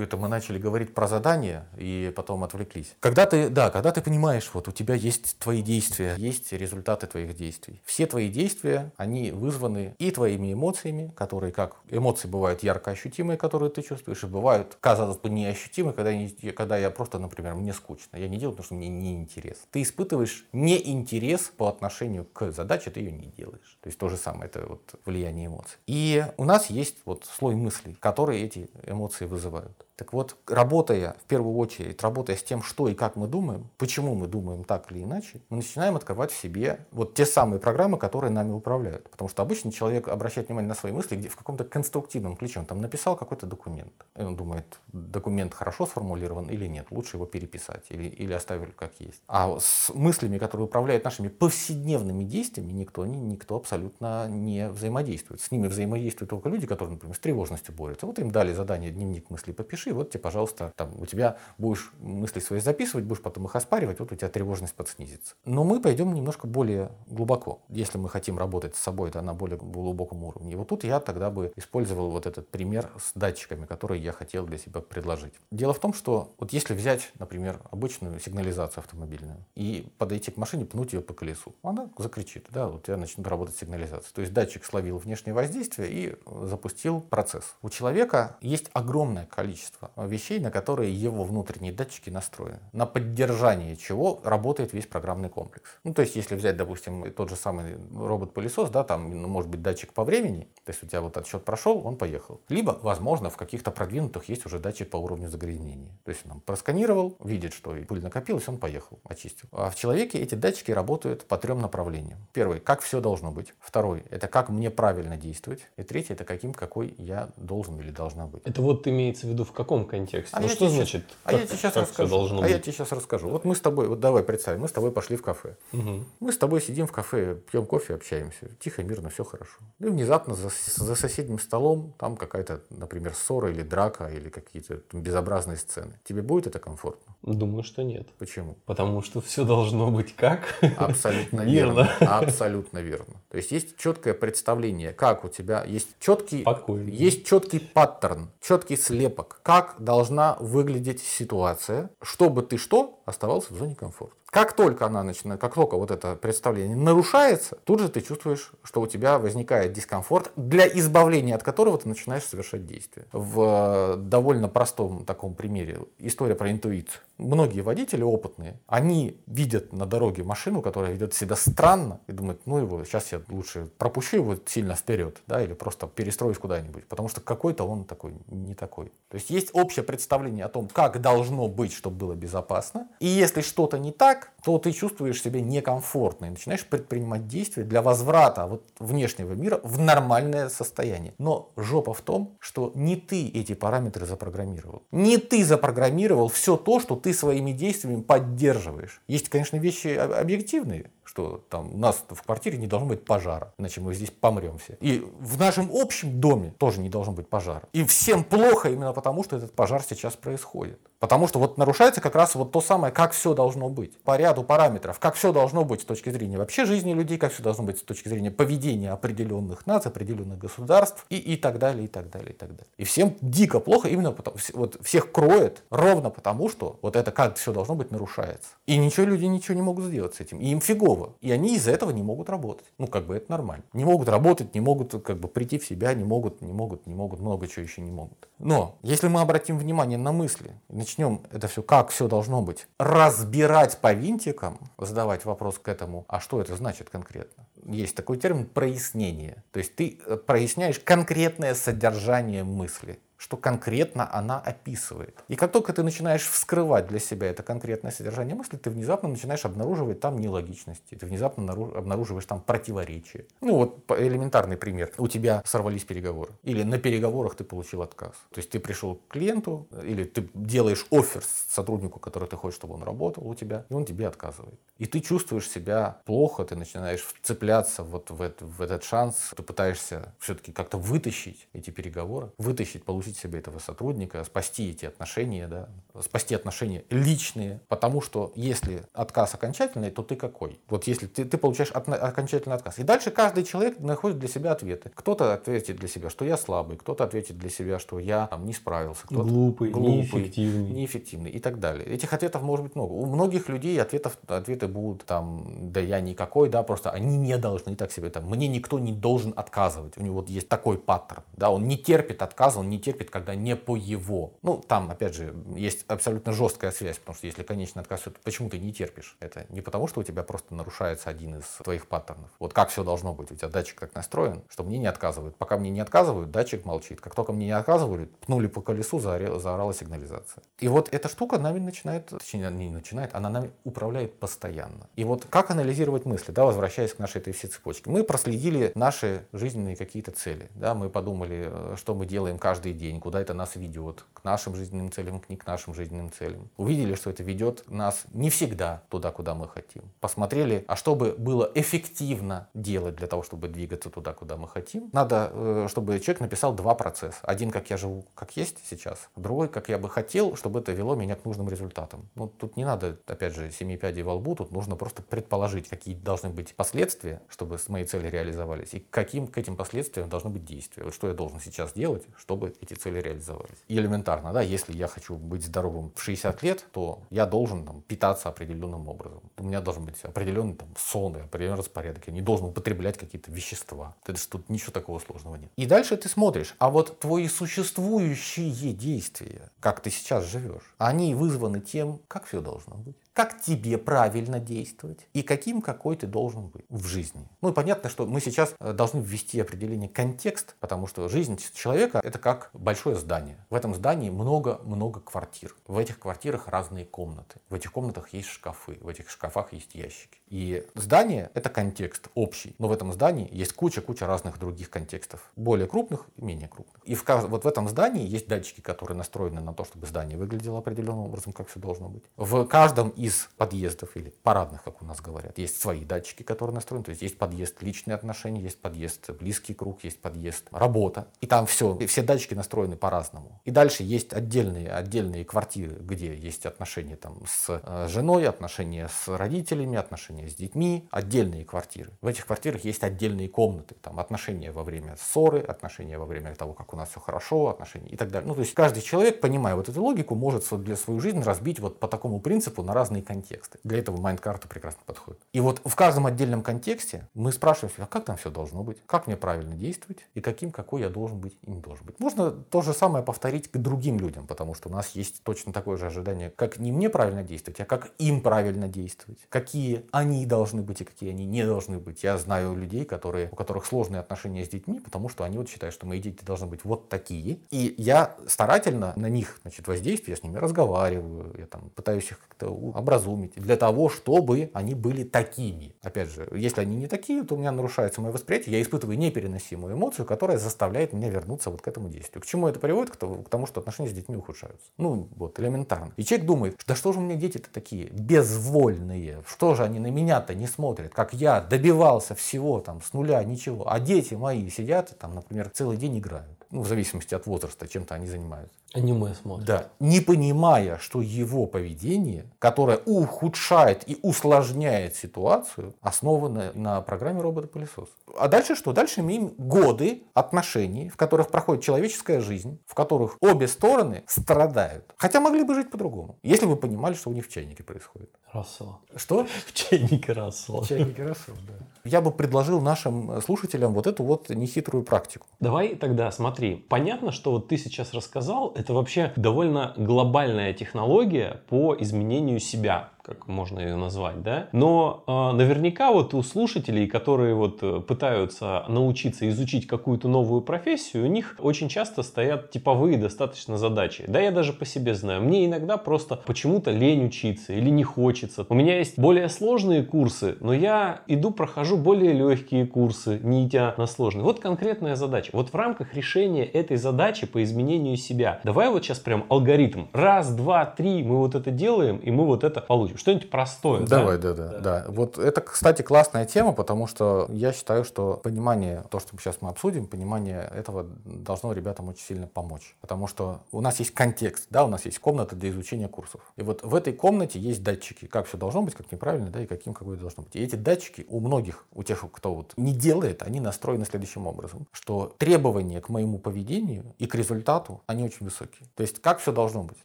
технологию-то мы начали говорить про задание и потом отвлеклись. Когда ты, да, когда ты понимаешь, вот у тебя есть твои действия, есть результаты твоих действий. Все твои действия, они вызваны и твоими эмоциями, которые как эмоции бывают ярко ощутимые, которые ты чувствуешь, и бывают, казалось бы, неощутимые, когда, я, когда я просто, например, мне скучно. Я не делаю, потому что мне неинтересно. Ты испытываешь неинтерес по отношению к задаче ты ее не делаешь. То есть то же самое, это вот влияние эмоций. И у нас есть вот слой мыслей, которые эти эмоции вызывают. Так вот, работая, в первую очередь, работая с тем, что и как мы думаем, почему мы думаем так или иначе, мы начинаем открывать в себе вот те самые программы, которые нами управляют. Потому что обычно человек обращает внимание на свои мысли где в каком-то конструктивном ключе. Он там написал какой-то документ. И он думает, документ хорошо сформулирован или нет, лучше его переписать или, или оставили как есть. А с мыслями, которые управляют нашими повседневными действиями, никто, никто абсолютно не взаимодействует. С ними взаимодействуют только люди, которые, например, с тревожностью борются. Вот им дали задание дневник мыслей попиши, вот тебе, пожалуйста, там, у тебя будешь мысли свои записывать, будешь потом их оспаривать, вот у тебя тревожность подснизится. Но мы пойдем немножко более глубоко. Если мы хотим работать с собой, то на более глубоком уровне. И вот тут я тогда бы использовал вот этот пример с датчиками, который я хотел для себя предложить. Дело в том, что вот если взять, например, обычную сигнализацию автомобильную и подойти к машине, пнуть ее по колесу, она закричит, да, вот я начну работать сигнализация. То есть датчик словил внешнее воздействие и запустил процесс. У человека есть огромное количество вещей, на которые его внутренние датчики настроены, на поддержание чего работает весь программный комплекс. Ну, то есть, если взять, допустим, тот же самый робот-пылесос, да, там ну, может быть датчик по времени, то есть у тебя вот отсчет прошел, он поехал. Либо, возможно, в каких-то продвинутых есть уже датчик по уровню загрязнения. То есть он просканировал, видит, что пыль накопилась, он поехал, очистил. А в человеке эти датчики работают по трем направлениям. Первый, как все должно быть. Второй, это как мне правильно действовать. И третий, это каким, какой я должен или должна быть. Это вот имеется в виду в каком контексте? А ну что сейчас, значит? А как, я тебе сейчас как расскажу. должно а быть? я тебе сейчас расскажу. Вот мы с тобой, вот давай представим, мы с тобой пошли в кафе. Угу. Мы с тобой сидим в кафе, пьем кофе, общаемся. Тихо, мирно, все хорошо. И внезапно за, за соседним столом там какая-то, например, ссора или драка, или какие-то безобразные сцены. Тебе будет это комфортно? Думаю, что нет. Почему? Потому что все должно быть как? Абсолютно верно. Абсолютно верно. То есть есть четкое представление, как у тебя есть четкий, Спокойно. есть четкий паттерн, четкий слепок, как должна выглядеть ситуация, чтобы ты что оставался в зоне комфорта. Как только она начинает, как только вот это представление нарушается, тут же ты чувствуешь, что у тебя возникает дискомфорт, для избавления от которого ты начинаешь совершать действия. В довольно простом таком примере история про интуицию. Многие водители опытные, они видят на дороге машину, которая ведет себя странно, и думают, ну его, сейчас я лучше пропущу его сильно вперед, да, или просто перестроюсь куда-нибудь, потому что какой-то он такой не такой. То есть есть общее представление о том, как должно быть, чтобы было безопасно, и если что-то не так, то ты чувствуешь себя некомфортно и начинаешь предпринимать действия для возврата вот внешнего мира в нормальное состояние. Но жопа в том, что не ты эти параметры запрограммировал. Не ты запрограммировал все то, что ты своими действиями поддерживаешь. Есть, конечно, вещи объективные, что там у нас в квартире не должно быть пожара, иначе мы здесь помрем все. И в нашем общем доме тоже не должно быть пожара. И всем плохо именно потому, что этот пожар сейчас происходит. Потому что вот нарушается как раз вот то самое, как все должно быть. По ряду параметров, как все должно быть с точки зрения вообще жизни людей, как все должно быть с точки зрения поведения определенных наций, определенных государств и, и так далее, и так далее, и так далее. И всем дико плохо именно потому, вот всех кроет ровно потому, что вот это как все должно быть нарушается. И ничего люди ничего не могут сделать с этим. И им фигово. И они из-за этого не могут работать. Ну, как бы это нормально. Не могут работать, не могут как бы прийти в себя, не могут, не могут, не могут, много чего еще не могут. Но если мы обратим внимание на мысли, начнем это все, как все должно быть, разбирать по винтикам, задавать вопрос к этому, а что это значит конкретно? Есть такой термин прояснение. То есть ты э, проясняешь конкретное содержание мысли что конкретно она описывает. И как только ты начинаешь вскрывать для себя это конкретное содержание мысли, ты внезапно начинаешь обнаруживать там нелогичности, ты внезапно обнаруживаешь там противоречия. Ну вот элементарный пример. У тебя сорвались переговоры. Или на переговорах ты получил отказ. То есть ты пришел к клиенту, или ты делаешь офер сотруднику, который ты хочешь, чтобы он работал у тебя, и он тебе отказывает. И ты чувствуешь себя плохо, ты начинаешь вцепляться вот в, это, в этот шанс, ты пытаешься все-таки как-то вытащить эти переговоры, вытащить, получить получить себе этого сотрудника, спасти эти отношения, да, спасти отношения личные, потому что если отказ окончательный, то ты какой? Вот если ты, ты получаешь от, окончательный отказ. И дальше каждый человек находит для себя ответы. Кто-то ответит для себя, что я слабый, кто-то ответит для себя, что я там, не справился, кто-то глупый, глупый неэффективный. неэффективный и так далее. Этих ответов может быть много. У многих людей ответов, ответы будут там, да я никакой, да, просто они не должны так себе, там, мне никто не должен отказывать. У него вот есть такой паттерн, да, он не терпит отказа, он не терпит терпит, когда не по его. Ну, там, опять же, есть абсолютно жесткая связь, потому что если конечный отказ, то почему ты не терпишь? Это не потому, что у тебя просто нарушается один из твоих паттернов. Вот как все должно быть? У тебя датчик как настроен, что мне не отказывают. Пока мне не отказывают, датчик молчит. Как только мне не отказывают, пнули по колесу, заорала, заорала сигнализация. И вот эта штука нами начинает, точнее, не начинает, она нами управляет постоянно. И вот как анализировать мысли, да, возвращаясь к нашей этой всей цепочке. Мы проследили наши жизненные какие-то цели, да, мы подумали, э, что мы делаем каждый день, день, куда это нас ведет, к нашим жизненным целям, не к нашим жизненным целям. Увидели, что это ведет нас не всегда туда, куда мы хотим. Посмотрели, а чтобы было эффективно делать для того, чтобы двигаться туда, куда мы хотим, надо, э, чтобы человек написал два процесса. Один, как я живу, как есть сейчас, другой, как я бы хотел, чтобы это вело меня к нужным результатам. Ну, тут не надо, опять же, семи пядей во лбу, тут нужно просто предположить, какие должны быть последствия, чтобы мои цели реализовались, и каким к этим последствиям должны быть действия. Вот что я должен сейчас делать, чтобы эти цели реализовались. И элементарно, да, если я хочу быть здоровым в 60 лет, то я должен там, питаться определенным образом. У меня должен быть определенный там, сон, определенный распорядок. Я не должен употреблять какие-то вещества. Это же тут ничего такого сложного нет. И дальше ты смотришь, а вот твои существующие действия, как ты сейчас живешь, они вызваны тем, как все должно быть как тебе правильно действовать и каким какой ты должен быть в жизни. Ну и понятно, что мы сейчас э, должны ввести определение контекст, потому что жизнь человека это как большое здание. В этом здании много-много квартир. В этих квартирах разные комнаты. В этих комнатах есть шкафы, в этих шкафах есть ящики. И здание это контекст общий, но в этом здании есть куча-куча разных других контекстов, более крупных и менее крупных. И в, вот в этом здании есть датчики, которые настроены на то, чтобы здание выглядело определенным образом, как все должно быть. В каждом из подъездов или парадных, как у нас говорят. Есть свои датчики, которые настроены. То есть есть подъезд личные отношения, есть подъезд близкий круг, есть подъезд работа. И там все, все датчики настроены по-разному. И дальше есть отдельные, отдельные квартиры, где есть отношения там, с э, женой, отношения с родителями, отношения с детьми, отдельные квартиры. В этих квартирах есть отдельные комнаты. Там отношения во время ссоры, отношения во время того, как у нас все хорошо, отношения и так далее. Ну, то есть каждый человек, понимая вот эту логику, может для свою жизнь разбить вот по такому принципу на разные разные контексты. Для этого майнд-карта прекрасно подходит. И вот в каждом отдельном контексте мы спрашиваем себя, а как там все должно быть, как мне правильно действовать и каким, какой я должен быть и не должен быть. Можно то же самое повторить к другим людям, потому что у нас есть точно такое же ожидание, как не мне правильно действовать, а как им правильно действовать, какие они должны быть и какие они не должны быть. Я знаю людей, которые, у которых сложные отношения с детьми, потому что они вот считают, что мои дети должны быть вот такие. И я старательно на них значит, воздействую, я с ними разговариваю, я там пытаюсь их как-то образумить для того, чтобы они были такими. Опять же, если они не такие, то у меня нарушается мое восприятие, я испытываю непереносимую эмоцию, которая заставляет меня вернуться вот к этому действию. К чему это приводит? К тому, что отношения с детьми ухудшаются. Ну, вот, элементарно. И человек думает, да что же у меня дети-то такие безвольные, что же они на меня-то не смотрят, как я добивался всего там с нуля, ничего, а дети мои сидят там, например, целый день играют ну, в зависимости от возраста, чем-то они занимаются. Аниме смотрят. Да. Не понимая, что его поведение, которое ухудшает и усложняет ситуацию, основано на программе робота-пылесос. А дальше что? Дальше имеем годы отношений, в которых проходит человеческая жизнь, в которых обе стороны страдают. Хотя могли бы жить по-другому, если бы понимали, что у них в чайнике происходит. Рассела. Что? В чайнике Рассела. В чайнике Рассела, да. Я бы предложил нашим слушателям вот эту вот нехитрую практику. Давай тогда смотри. Понятно, что вот ты сейчас рассказал, это вообще довольно глобальная технология по изменению себя как можно ее назвать, да. Но э, наверняка вот у слушателей, которые вот э, пытаются научиться изучить какую-то новую профессию, у них очень часто стоят типовые достаточно задачи. Да, я даже по себе знаю. Мне иногда просто почему-то лень учиться или не хочется. У меня есть более сложные курсы, но я иду прохожу более легкие курсы, не идя на сложные. Вот конкретная задача. Вот в рамках решения этой задачи по изменению себя, давай вот сейчас прям алгоритм. Раз, два, три, мы вот это делаем, и мы вот это получим будем. Что-нибудь простое. Давай, да? Да, да, да. Вот это, кстати, классная тема, потому что я считаю, что понимание, то, что сейчас мы обсудим, понимание этого должно ребятам очень сильно помочь. Потому что у нас есть контекст, да, у нас есть комната для изучения курсов. И вот в этой комнате есть датчики, как все должно быть, как неправильно, да, и каким какое должно быть. И эти датчики у многих, у тех, кто вот не делает, они настроены следующим образом, что требования к моему поведению и к результату, они очень высокие. То есть как все должно быть,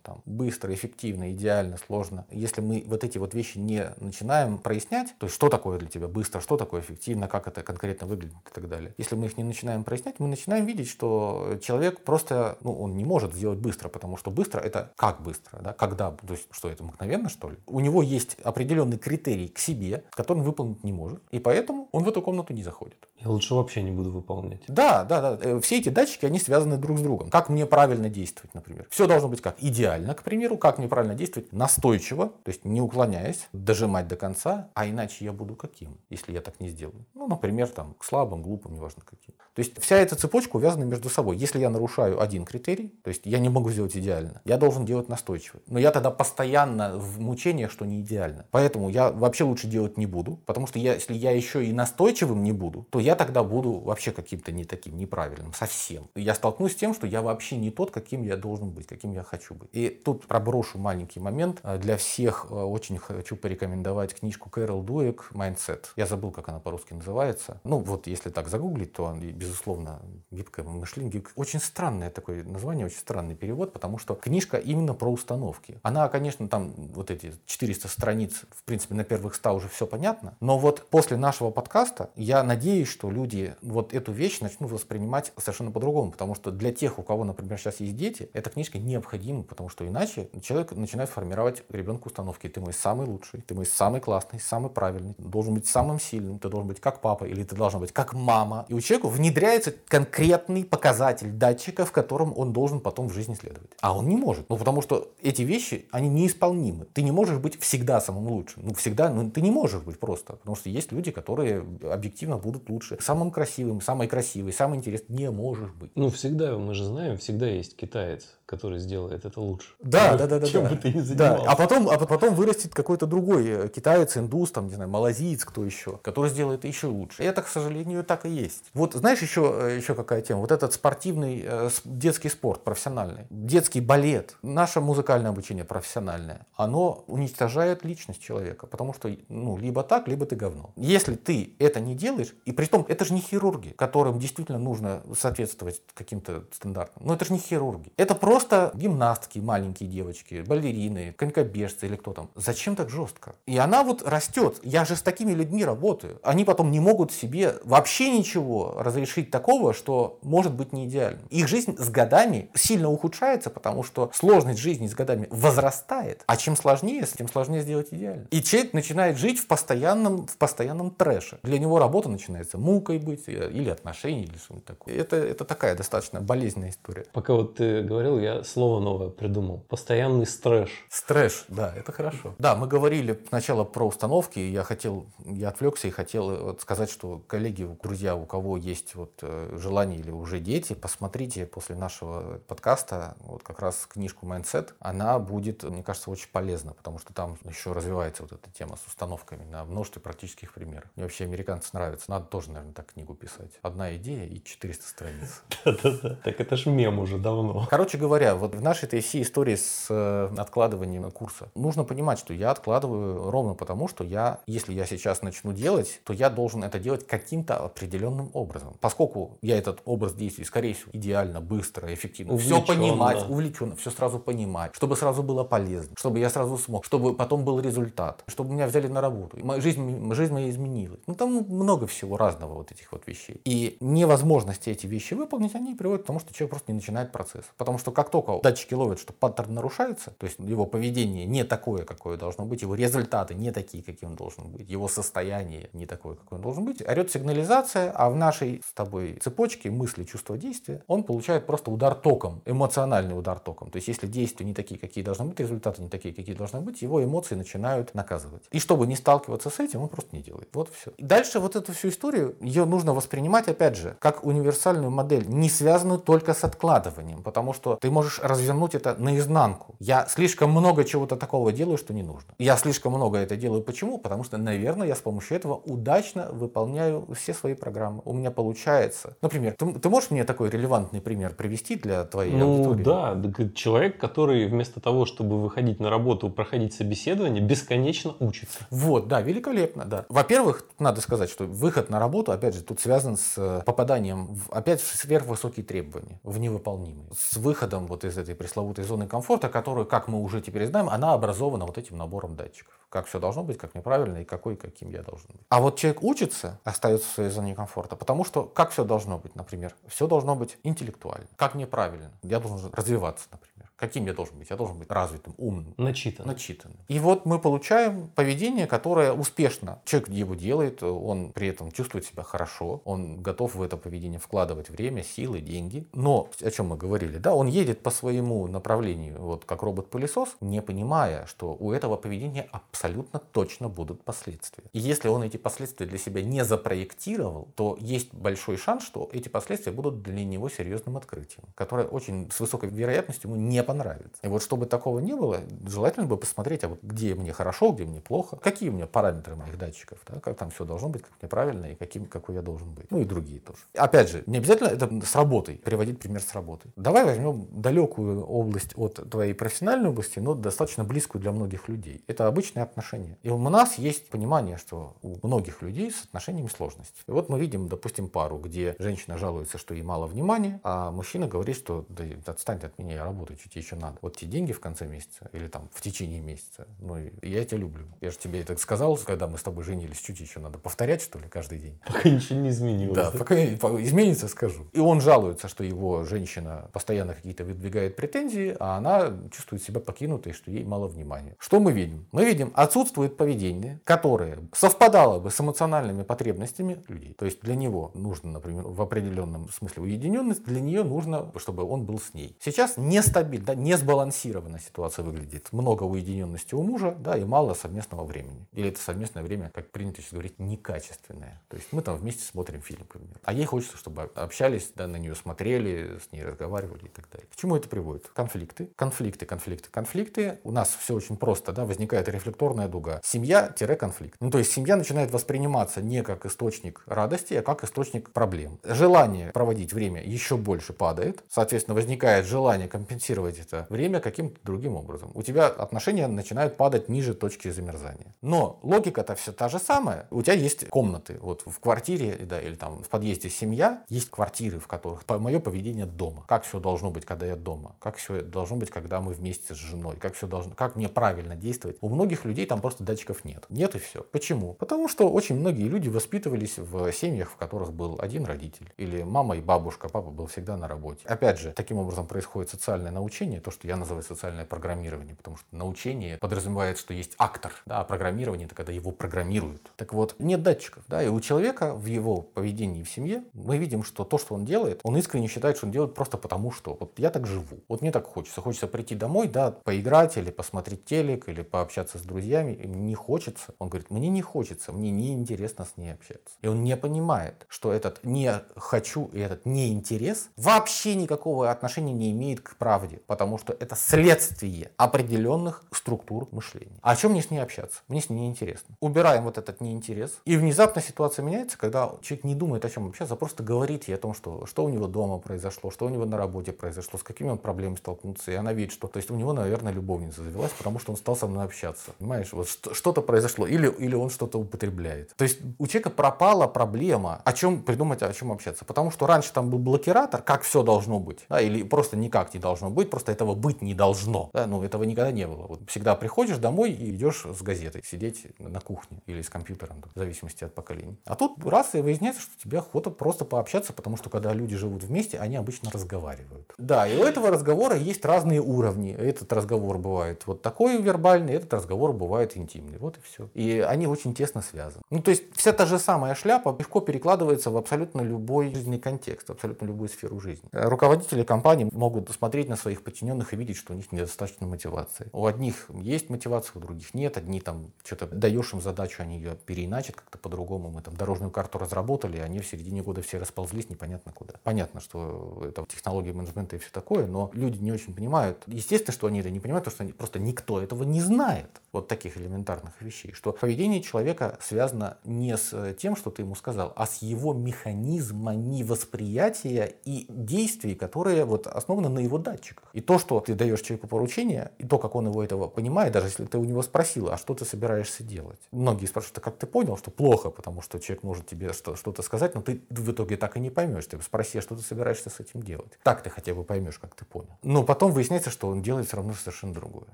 там, быстро, эффективно, идеально, сложно. Если мы в вот эти вот вещи не начинаем прояснять, то есть что такое для тебя быстро, что такое эффективно, как это конкретно выглядит и так далее. Если мы их не начинаем прояснять, мы начинаем видеть, что человек просто, ну, он не может сделать быстро, потому что быстро это как быстро, да, когда, то есть что это мгновенно, что ли? У него есть определенный критерий к себе, который он выполнить не может, и поэтому он в эту комнату не заходит. Я лучше вообще не буду выполнять. Да, да, да. Э, все эти датчики, они связаны друг с другом. Как мне правильно действовать, например. Все должно быть как? Идеально, к примеру. Как мне правильно действовать? Настойчиво, то есть не уклоняясь, дожимать до конца. А иначе я буду каким, если я так не сделаю? Ну, например, там, к слабым, глупым, неважно каким. То есть вся эта цепочка увязана между собой. Если я нарушаю один критерий, то есть я не могу сделать идеально, я должен делать настойчиво. Но я тогда постоянно в мучениях, что не идеально. Поэтому я вообще лучше делать не буду. Потому что я, если я еще и настойчивым не буду, то я тогда буду вообще каким-то не таким, неправильным, совсем. Я столкнусь с тем, что я вообще не тот, каким я должен быть, каким я хочу быть. И тут проброшу маленький момент. Э, для всех э, очень хочу порекомендовать книжку Кэрол Дуэк «Mindset». Я забыл, как она по-русски называется. Ну, вот если так загуглить, то, безусловно, гибкое мышление. Очень странное такое название, очень странный перевод, потому что книжка именно про установки. Она, конечно, там вот эти 400 страниц, в принципе, на первых 100 уже все понятно. Но вот после нашего подкаста я надеюсь, что люди вот эту вещь начнут воспринимать совершенно по-другому, потому что для тех, у кого, например, сейчас есть дети, эта книжка необходима, потому что иначе человек начинает формировать ребенку установки. Ты мой самый лучший, ты мой самый классный, самый правильный, ты должен быть самым сильным, ты должен быть как папа или ты должна быть как мама. И у человека внедряется конкретный показатель датчика, в котором он должен потом в жизни следовать. А он не может. Ну, потому что эти вещи, они неисполнимы. Ты не можешь быть всегда самым лучшим. Ну, всегда, ну, ты не можешь быть просто. Потому что есть люди, которые объективно будут лучше самым красивым, самой красивой, самый интересный не можешь быть. Ну, всегда, мы же знаем, всегда есть китаец, который сделает это лучше. Да, да, да, да. Чем да. бы ты ни занимался. Да. А потом, а потом вырастет какой-то другой э, китаец, индус, там, не знаю, малазиец, кто еще, который сделает еще лучше. И это, к сожалению, так и есть. Вот знаешь еще, э, еще какая тема? Вот этот спортивный э, детский спорт профессиональный, детский балет, наше музыкальное обучение профессиональное, оно уничтожает личность человека, потому что ну, либо так, либо ты говно. Если ты это не делаешь, и при том это же не хирурги, которым действительно нужно соответствовать каким-то стандартам, но это же не хирурги. Это просто просто гимнастки, маленькие девочки, балерины, конькобежцы или кто там. Зачем так жестко? И она вот растет. Я же с такими людьми работаю. Они потом не могут себе вообще ничего разрешить такого, что может быть не идеальным. Их жизнь с годами сильно ухудшается, потому что сложность жизни с годами возрастает. А чем сложнее, тем сложнее сделать идеально. И человек начинает жить в постоянном, в постоянном трэше. Для него работа начинается мукой быть, э, или отношения, или что-нибудь такое. Это, это такая достаточно болезненная история. Пока вот ты говорил, я слово новое придумал. Постоянный стрэш. Стрэш, да, это хорошо. Да, мы говорили сначала про установки, я хотел, я отвлекся и хотел э, вот сказать, что коллеги, друзья, у кого есть вот э, желание или уже дети, посмотрите после нашего подкаста вот как раз книжку Mindset. Она будет, мне кажется, очень полезна, потому что там еще развивается вот эта тема с установками на множестве практических примеров. Мне вообще американцы нравятся. Надо тоже, наверное, так книгу писать. Одна идея и 400 страниц. Да-да-да. Так это ж мем уже давно. Короче говоря, вот в нашей этой всей истории с э, откладыванием курса, нужно понимать, что я откладываю ровно потому, что я, если я сейчас начну делать, то я должен это делать каким-то определенным образом. Поскольку я этот образ действий, скорее всего, идеально, быстро, эффективно, все понимать, увлеченно, все сразу понимать, чтобы сразу было полезно, чтобы я сразу смог, чтобы потом был результат, чтобы меня взяли на работу, жизнь, жизнь моя изменилась. Ну, там много всего разного вот этих вот вещей. И невозможности эти вещи выполнить, они приводят к тому, что человек просто не начинает процесс. Потому что как только датчики ловят, что паттерн нарушается, то есть его поведение не такое, какое должно быть, его результаты не такие, какие он должен быть, его состояние не такое, какое он должен быть, орет сигнализация, а в нашей с тобой цепочке мысли, чувства, действия он получает просто удар током, эмоциональный удар током. То есть если действия не такие, какие должны быть, результаты не такие, какие должны быть, его эмоции начинают наказывать. И чтобы не сталкиваться с этим, он просто не делает. Вот все. И дальше вот эту всю историю, ее нужно воспринимать, опять же, как универсальную модель, не связанную только с откладыванием, потому что ты можешь развернуть это наизнанку. Я слишком много чего-то такого делаю, что не нужно. Я слишком много это делаю. Почему? Потому что, наверное, я с помощью этого удачно выполняю все свои программы. У меня получается. Например, ты, ты можешь мне такой релевантный пример привести для твоей ну, аудитории? да, человек, который вместо того, чтобы выходить на работу, проходить собеседование, бесконечно учится. Вот, да, великолепно, да. Во-первых, надо сказать, что выход на работу, опять же, тут связан с э, попаданием в, опять в сверхвысокие требования, в невыполнимые. С выходом вот из этой пресловутой зоны комфорта, которую, как мы уже теперь знаем, она образована вот этим набором датчиков. Как все должно быть, как неправильно и какой, каким я должен быть. А вот человек учится, остается в своей зоне комфорта, потому что как все должно быть, например? Все должно быть интеллектуально. Как неправильно? Я должен развиваться, например. Каким я должен быть? Я должен быть развитым, умным. Начитанным. Начитанным. И вот мы получаем поведение, которое успешно. Человек его делает, он при этом чувствует себя хорошо, он готов в это поведение вкладывать время, силы, деньги. Но, о чем мы говорили, да, он едет по своему направлению, вот как робот-пылесос, не понимая, что у этого поведения абсолютно точно будут последствия. И если он эти последствия для себя не запроектировал, то есть большой шанс, что эти последствия будут для него серьезным открытием, которое очень с высокой вероятностью ему не понравится. И вот чтобы такого не было, желательно бы посмотреть, а вот где мне хорошо, где мне плохо, какие у меня параметры моих датчиков, да, как там все должно быть, как мне правильно и каким, какой я должен быть. Ну и другие тоже. Опять же, не обязательно это с работой, приводить пример с работой. Давай возьмем далекую область от твоей профессиональной области, но достаточно близкую для многих людей. Это обычные отношения. И у нас есть понимание, что у многих людей с отношениями сложности. И вот мы видим, допустим, пару, где женщина жалуется, что ей мало внимания, а мужчина говорит, что да отстань от меня, я работаю, чуть еще надо. Вот те деньги в конце месяца или там в течение месяца. Ну, я тебя люблю. Я же тебе это сказал, когда мы с тобой женились, чуть еще надо повторять, что ли, каждый день. Пока ничего не изменилось. Да, да? пока изменится, скажу. И он жалуется, что его женщина постоянно какие-то выдвигает претензии, а она чувствует себя покинутой, что ей мало внимания. Что мы видим? Мы видим, отсутствует поведение, которое совпадало бы с эмоциональными потребностями людей. То есть для него нужно, например, в определенном смысле уединенность, для нее нужно, чтобы он был с ней. Сейчас нестабильно, да, несбалансированно ситуация выглядит. Много уединенности у мужа, да, и мало совместного времени. Или это совместное время, как принято сейчас говорить, некачественное. То есть мы там вместе смотрим фильм, например. А ей хочется, чтобы общались, да, на нее смотрели, с ней разговаривали и так далее. К чему это приводит? Конфликты, конфликты, конфликты, конфликты. У нас все очень просто, да, возникает рефлекторная дуга. Семья-конфликт. Ну, то есть семья начинает восприниматься не как источник радости, а как источник проблем. Желание проводить время еще больше падает. Соответственно, возникает желание компенсировать рассчитывать это время каким-то другим образом. У тебя отношения начинают падать ниже точки замерзания. Но логика-то все та же самая. У тебя есть комнаты. Вот в квартире да, или там в подъезде семья, есть квартиры, в которых мое поведение дома. Как все должно быть, когда я дома? Как все должно быть, когда мы вместе с женой? Как все должно, как мне правильно действовать? У многих людей там просто датчиков нет. Нет и все. Почему? Потому что очень многие люди воспитывались в семьях, в которых был один родитель. Или мама и бабушка, папа был всегда на работе. Опять же, таким образом происходит социальное научение, то, что я называю социальное программирование, потому что научение подразумевает, что есть актор, да, а программирование это когда его программируют. Так вот, нет датчиков, да, и у человека в его поведении в семье мы видим, что то, что он делает, он искренне считает, что он делает просто потому, что вот я так живу, вот мне так хочется, хочется прийти домой, да, поиграть или посмотреть телек, или пообщаться с друзьями, не хочется. Он говорит, мне не хочется, мне не интересно с ней общаться. И он не понимает, что этот не хочу и этот не интерес вообще никакого отношения не имеет к правде, потому что это следствие определенных структур мышления. А о чем мне с ней общаться? Мне с ней неинтересно. Убираем вот этот неинтерес, и внезапно ситуация меняется, когда человек не думает о чем общаться, а просто говорит ей о том, что, что у него дома произошло, что у него на работе произошло, с какими он проблемами столкнулся, и она видит, что, то есть у него, наверное, любовница завелась, потому что он стал со мной общаться. Понимаешь, вот что-то произошло, или, или он что-то употребляет. То есть у человека пропала проблема, о чем придумать, о чем общаться. Потому что раньше там был блокиратор, как все должно быть, да, или просто никак не должно быть, просто этого быть не должно. Да, ну, этого никогда не было. Вот всегда приходишь домой и идешь с газетой сидеть на кухне или с компьютером, в зависимости от поколений. А тут раз и выясняется, что тебе охота просто пообщаться, потому что когда люди живут вместе, они обычно разговаривают. Да, и у этого разговора есть разные уровни. Этот разговор бывает вот такой вербальный, этот разговор бывает интимный. Вот и все. И они очень тесно связаны. Ну, то есть вся та же самая шляпа легко перекладывается в абсолютно любой жизненный контекст, абсолютно любую сферу жизни. Руководители компаний могут смотреть на своих подчиненных и видеть, что у них недостаточно мотивации. У одних есть мотивация, у других нет. Одни там что-то даешь им задачу, они ее переиначат как-то по-другому. Мы там дорожную карту разработали, они в середине года все расползлись непонятно куда. Понятно, что это технология менеджмента и все такое, но люди не очень понимают. Естественно, что они это не понимают, потому что они, просто никто этого не знает. Вот таких элементарных вещей. Что поведение человека связано не с тем, что ты ему сказал, а с его механизмами восприятия и действий, которые вот основаны на его датчиках. И то, что ты даешь человеку поручение, и то, как он его этого понимает, даже если ты у него спросил, а что ты собираешься делать? Многие спрашивают, а как ты понял, что плохо, потому что человек может тебе что-то сказать, но ты в итоге так и не поймешь. Ты спроси, а что ты собираешься с этим делать? Так ты хотя бы поймешь, как ты понял. Но потом выясняется, что он делает все равно совершенно другое.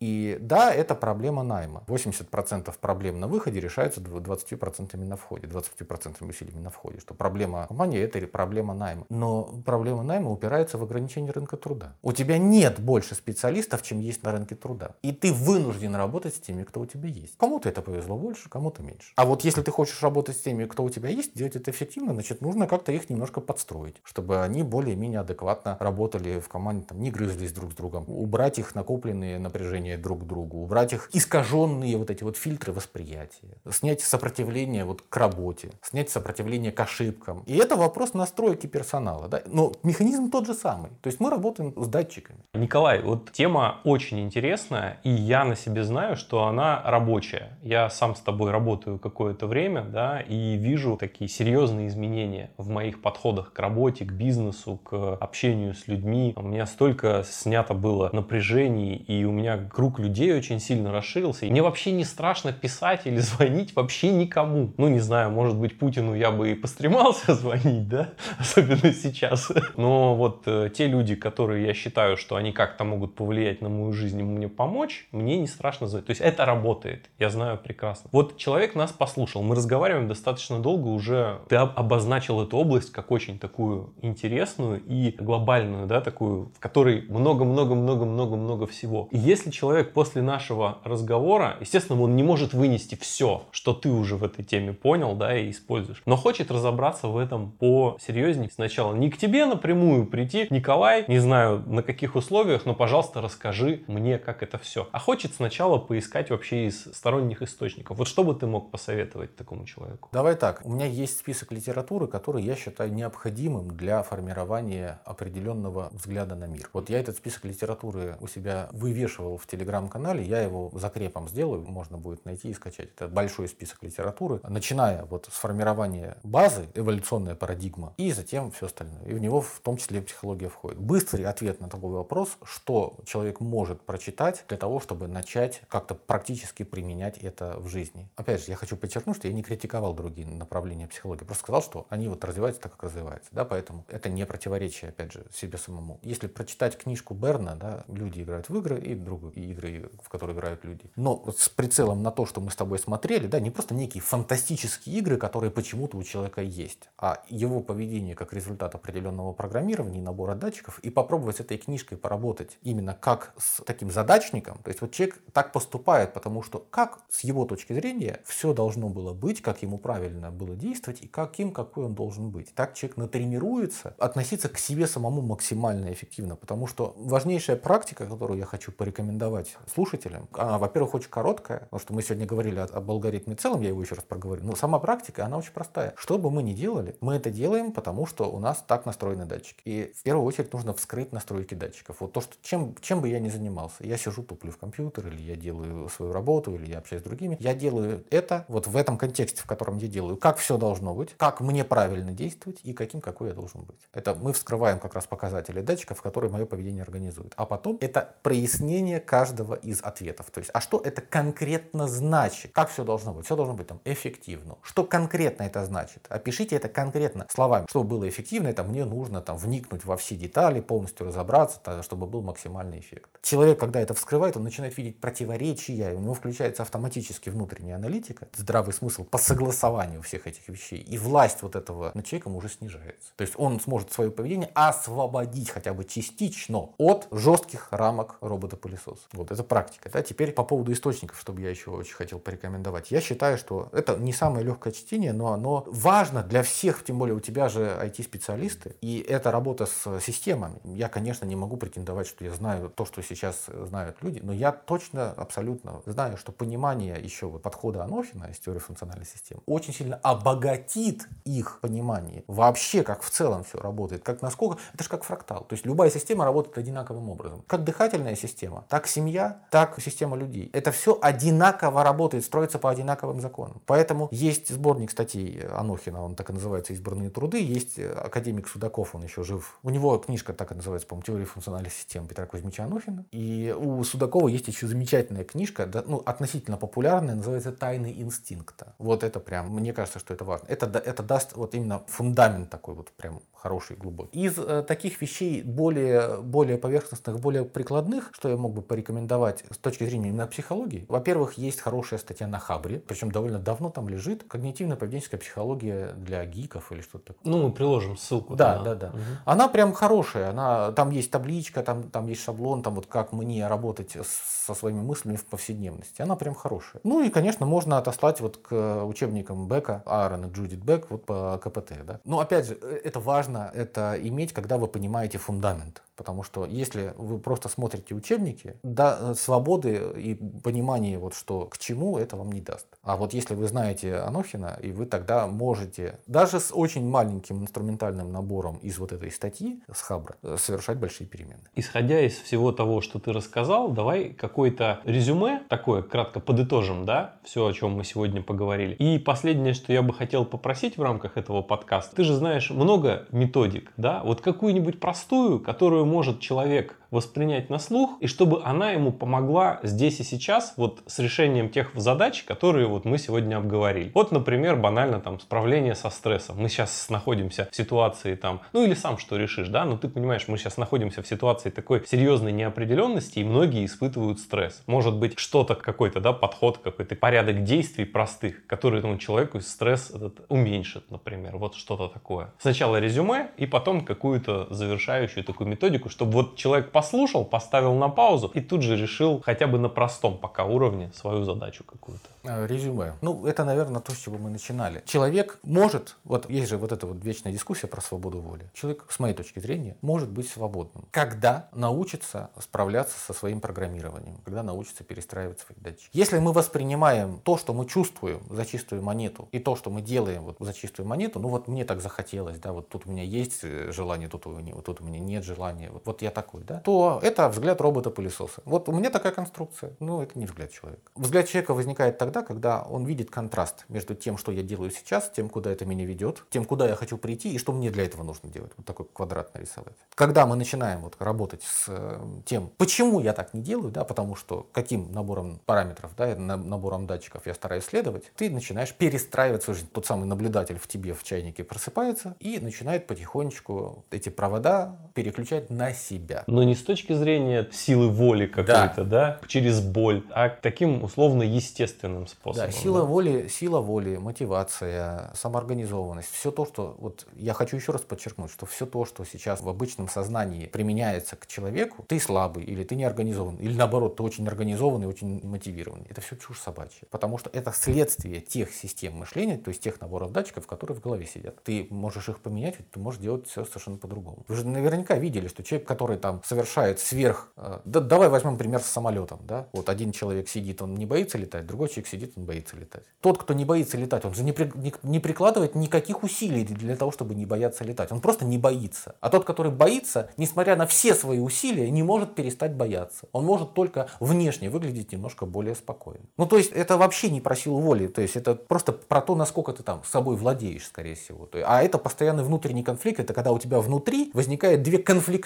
И да, это проблема найма. 80% проблем на выходе решаются 20% на входе, 20% усилиями на входе. Что проблема компании это проблема найма. Но проблема найма упирается в ограничение рынка труда. У тебя нет больше специалистов, чем есть на рынке труда. И ты вынужден работать с теми, кто у тебя есть. Кому-то это повезло больше, кому-то меньше. А вот если ты хочешь работать с теми, кто у тебя есть, делать это эффективно, значит, нужно как-то их немножко подстроить, чтобы они более-менее адекватно работали в команде, там, не грызлись друг с другом, убрать их накопленные напряжения друг к другу, убрать их искаженные вот эти вот фильтры восприятия, снять сопротивление вот к работе, снять сопротивление к ошибкам. И это вопрос настройки персонала. Да? Но механизм тот же самый. То есть мы работаем с датчиками. Николай, вот тема очень интересная, и я на себе знаю, что она рабочая. Я сам с тобой работаю какое-то время, да, и вижу такие серьезные изменения в моих подходах к работе, к бизнесу, к общению с людьми. У меня столько снято было напряжений, и у меня круг людей очень сильно расширился. И мне вообще не страшно писать или звонить вообще никому. Ну, не знаю, может быть, Путину я бы и постремался звонить, да, особенно сейчас. Но вот э, те люди, которые я считаю, что они как-то могут повлиять на мою жизнь и мне помочь, мне не страшно звонить. То есть это работает, я знаю прекрасно. Вот человек нас послушал, мы разговариваем достаточно долго уже. Ты обозначил эту область как очень такую интересную и глобальную, да, такую, в которой много-много-много-много-много всего. И если человек после нашего разговора, естественно, он не может вынести все, что ты уже в этой теме понял, да, и используешь, но хочет разобраться в этом по серьезнее сначала. Не к тебе напрямую прийти, Николай, не знаю на каких условиях, но, пожалуйста, расскажи мне, как это все. А хочет сначала поискать вообще из сторонних источников. Вот что бы ты мог посоветовать такому человеку? Давай так. У меня есть список литературы, который я считаю необходимым для формирования определенного взгляда на мир. Вот я этот список литературы у себя вывешивал в телеграм-канале, я его закрепом сделаю, можно будет найти и скачать. Это большой список литературы, начиная вот с формирования базы, эволюционная парадигма, и затем все остальное. И в него в том числе психология входит. Быстрый ответ на такой вопрос, что человек может прочитать для того, чтобы начать как-то практически применять это в жизни. Опять же, я хочу подчеркнуть, что я не критиковал другие направления психологии, просто сказал, что они вот развиваются так, как развиваются, да, поэтому это не противоречие, опять же, себе самому. Если прочитать книжку Берна, да, люди играют в игры и другие игры, в которые играют люди, но вот с прицелом на то, что мы с тобой смотрели, да, не просто некие фантастические игры, которые почему-то у человека есть, а его поведение как результат определенного программирования и набора датчиков, и попробовать с этой книжкой поработать именно как с таким задачником. То есть вот человек так поступает, потому что как с его точки зрения все должно было быть, как ему правильно было действовать и каким, какой он должен быть. Так человек натренируется относиться к себе самому максимально эффективно, потому что важнейшая практика, которую я хочу порекомендовать слушателям, она, во-первых, очень короткая, потому что мы сегодня говорили об алгоритме целом, я его еще раз проговорю, но сама практика, она очень простая. Что бы мы ни делали, мы это делаем, потому что у нас так настроены датчики. И в первую очередь нужно вскрыть настройки датчиков. Вот то, что чем, чем бы я ни занимался, я сижу, туплю в компьютер, или я делаю свою работу, или я общаюсь с другими, я делаю это вот в этом контексте, в котором я делаю, как все должно быть, как мне правильно действовать и каким, какой я должен быть. Это мы вскрываем как раз показатели датчиков, которые мое поведение организуют. А потом это прояснение каждого из ответов. То есть, а что это конкретно значит? Как все должно быть? Все должно быть там эффективно. Что конкретно это значит? Опишите это конкретно словами. Чтобы было эффективно, это мне нужно там вникнуть во все детали, полностью разобраться, чтобы был максимальный эффект. Человек, когда это вскрывает, он начинает видеть противоречия, у него включается автоматически внутренняя аналитика, здравый смысл по согласованию всех этих вещей. И власть вот этого над человеком уже снижается. То есть он сможет свое поведение освободить хотя бы частично от жестких рамок робота-пылесоса. Вот это практика. Да? Теперь по поводу источников, чтобы я еще очень хотел порекомендовать. Я считаю, что это не самое легкое чтение, но оно важно для всех, тем более у тебя же IT-специалисты, и это работа с системами. Я, конечно, не могу претендовать, что я знаю то, что сейчас знают люди, но я точно, абсолютно знаю, что понимание еще вот подхода Анохина из теории функциональной системы очень сильно обогатит их понимание. Вообще, как в целом все работает, как насколько... Это же как фрактал. То есть любая система работает одинаковым образом. Как дыхательная система, так семья, так система людей. Это все одинаково работает, строится по одинаковым законам. Поэтому есть сборник статей Анохина, он так и называется «Избранные труды», есть академик Судаков, он еще жив. У него книжка так и называется, по-моему, «Теория функциональной системы» Петра Кузьмича Анохина. И у Судакова есть еще замечательная книжка, ну, относительно популярная, называется «Тайны инстинкта». Вот это прям, мне кажется, что это важно. Это, это даст вот именно фундамент такой вот прям хороший, глубокий. Из э, таких вещей более, более поверхностных, более прикладных, что я мог бы порекомендовать с точки зрения именно психологии, во-первых, есть хорошая статья на Хабре, причем довольно давно там лежит, когнитивно-поведенческая психология для гиков или что-то такое. Ну, мы приложим ссылку. Да, да, да. Угу. Она прям хорошая, она, там есть табличка, там, там есть шаблон, там вот как мне работать со своими мыслями в повседневности. Она прям хорошая. Ну и, конечно, можно отослать вот к учебникам Бека, Аарона Джудит Бек, вот по КПТ. Да? Но опять же, э, это важно это иметь, когда вы понимаете фундамент. Потому что если вы просто смотрите учебники, да, э, свободы и понимания, вот, что к чему, это вам не даст. А вот если вы знаете Анохина, и вы тогда можете, даже с очень маленьким инструментальным набором из вот этой статьи с Хабра, э, совершать большие перемены. Исходя из всего того, что ты рассказал, давай какое-то резюме такое, кратко подытожим, да, все, о чем мы сегодня поговорили. И последнее, что я бы хотел попросить в рамках этого подкаста, ты же знаешь много методик, да, вот какую-нибудь простую, которую может человек воспринять на слух, и чтобы она ему помогла здесь и сейчас вот с решением тех задач, которые вот мы сегодня обговорили. Вот, например, банально там справление со стрессом. Мы сейчас находимся в ситуации там, ну или сам что решишь, да, но ты понимаешь, мы сейчас находимся в ситуации такой серьезной неопределенности, и многие испытывают стресс. Может быть, что-то какой-то, да, подход, какой-то порядок действий простых, который этому человеку стресс этот уменьшит, например, вот что-то такое. Сначала резюме, и потом какую-то завершающую такую методику, чтобы вот человек послушал, поставил на паузу и тут же решил хотя бы на простом пока уровне свою задачу какую-то. Э, резюме. Ну, это, наверное, то, с чего мы начинали. Человек может, вот есть же вот эта вот вечная дискуссия про свободу воли. Человек, с моей точки зрения, может быть свободным, когда научится справляться со своим программированием, когда научится перестраивать свои датчики. Если мы воспринимаем то, что мы чувствуем за чистую монету, и то, что мы делаем вот за чистую монету, ну вот мне так захотелось, да, вот тут у меня есть э, желание, тут у меня, тут у меня нет желания, вот, вот я такой, да, то это взгляд робота-пылесоса. Вот у меня такая конструкция. Ну, это не взгляд человека. Взгляд человека возникает тогда, когда он видит контраст между тем, что я делаю сейчас, тем, куда это меня ведет, тем, куда я хочу прийти и что мне для этого нужно делать. Вот такой квадрат нарисовать. Когда мы начинаем вот работать с э, тем, почему я так не делаю, да, потому что каким набором параметров, да, набором датчиков я стараюсь следовать, ты начинаешь перестраивать свою жизнь. Тот самый наблюдатель в тебе в чайнике просыпается и начинает потихонечку эти провода переключать на себя. Но не с точки зрения силы воли какой-то, да, да через боль, а таким условно естественным способом. Да, сила да? воли, сила воли, мотивация, самоорганизованность, все то, что вот я хочу еще раз подчеркнуть, что все то, что сейчас в обычном сознании применяется к человеку, ты слабый или ты не организован, или наоборот, ты очень организованный, очень мотивированный. Это все чушь собачья, потому что это следствие тех систем мышления, то есть тех наборов датчиков, которые в голове сидят. Ты можешь их поменять, ты можешь делать все совершенно по-другому. Вы же наверняка видели, что человек, который там совершает сверх... Э, да, давай возьмем пример с самолетом. Да? Вот один человек сидит, он не боится летать, другой человек сидит, он боится летать. Тот, кто не боится летать, он же не, при, не, прикладывает никаких усилий для того, чтобы не бояться летать. Он просто не боится. А тот, который боится, несмотря на все свои усилия, не может перестать бояться. Он может только внешне выглядеть немножко более спокойно. Ну, то есть, это вообще не про силу воли. То есть, это просто про то, насколько ты там собой владеешь, скорее всего. А это постоянный внутренний конфликт. Это когда у тебя внутри возникает две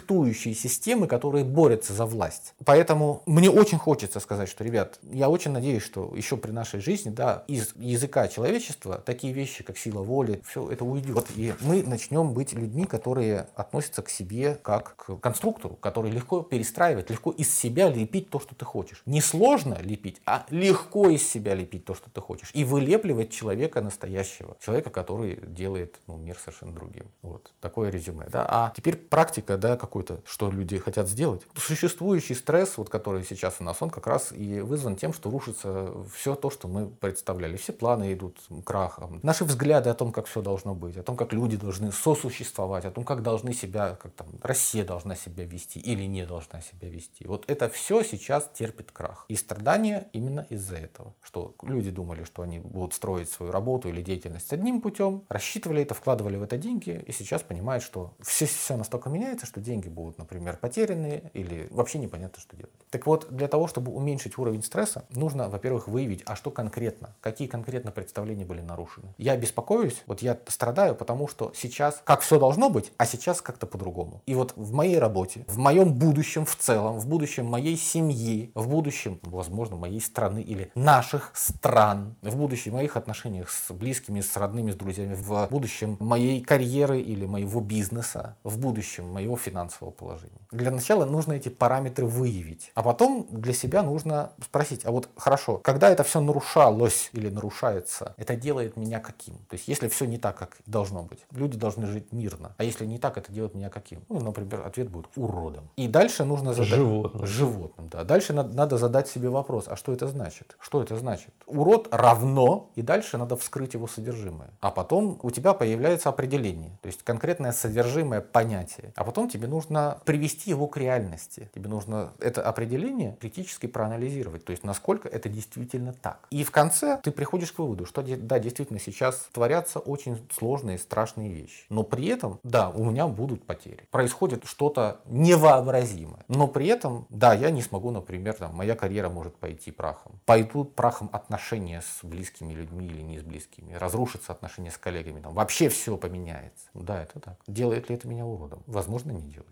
конфликтующие системы, которые борются за власть. Поэтому мне очень хочется сказать, что, ребят, я очень надеюсь, что еще при нашей жизни, да, из языка человечества такие вещи, как сила воли, все это уйдет. И мы начнем быть людьми, которые относятся к себе как к конструктору, который легко перестраивать, легко из себя лепить то, что ты хочешь. Не сложно лепить, а легко из себя лепить то, что ты хочешь. И вылепливать человека настоящего. Человека, который делает ну, мир совершенно другим. Вот такое резюме. Да? А теперь практика, да, какой-то, что люди хотят сделать. Существующий стресс, вот, который сейчас у нас, он как раз и вызван тем, что рушится все то, что мы представляли. Все планы идут крахом. Наши взгляды о том, как все должно быть, о том, как люди должны сосуществовать, о том, как должны себя, как там Россия должна себя вести или не должна себя вести. Вот это все сейчас терпит крах. И страдания именно из-за этого. Что люди думали, что они будут строить свою работу или деятельность одним путем, рассчитывали это, вкладывали в это деньги, и сейчас понимают, что все, все настолько меняется, что деньги будут, например, потеряны или вообще непонятно, что делать. Так вот, для того, чтобы уменьшить уровень стресса, нужно, во-первых, выявить, а что конкретно, какие конкретно представления были нарушены. Я беспокоюсь, вот я страдаю, потому что сейчас как все должно быть, а сейчас как-то по-другому. И вот в моей работе, в моем будущем в целом, в будущем моей семьи, в будущем, возможно, моей страны или наших стран, в будущем моих отношениях с близкими, с родными, с друзьями, в будущем моей карьеры или моего бизнеса, в будущем моего финансового положения. Для начала нужно эти параметры выявить, а потом для себя нужно спросить, а вот хорошо, когда это все нарушалось или нарушается, это делает меня каким? То есть если все не так, как должно быть, люди должны жить мирно, а если не так, это делает меня каким? Ну, например, ответ будет уродом. И дальше нужно задать... Животным. Животным, да. Дальше надо, надо задать себе вопрос, а что это значит? Что это значит? Урод равно, и дальше надо вскрыть его содержимое. А потом у тебя появляется определение, то есть конкретное содержимое понятия. А потом тебе нужно привести его к реальности. Тебе нужно это определение критически проанализировать, то есть насколько это действительно так. И в конце ты приходишь к выводу, что да, действительно сейчас творятся очень сложные, страшные вещи. Но при этом, да, у меня будут потери. Происходит что-то невообразимое. Но при этом, да, я не смогу, например, там, моя карьера может пойти прахом. Пойдут прахом отношения с близкими людьми или не с близкими. Разрушатся отношения с коллегами. Там, вообще все поменяется. Да, это так. Делает ли это меня уродом? Возможно, не делает.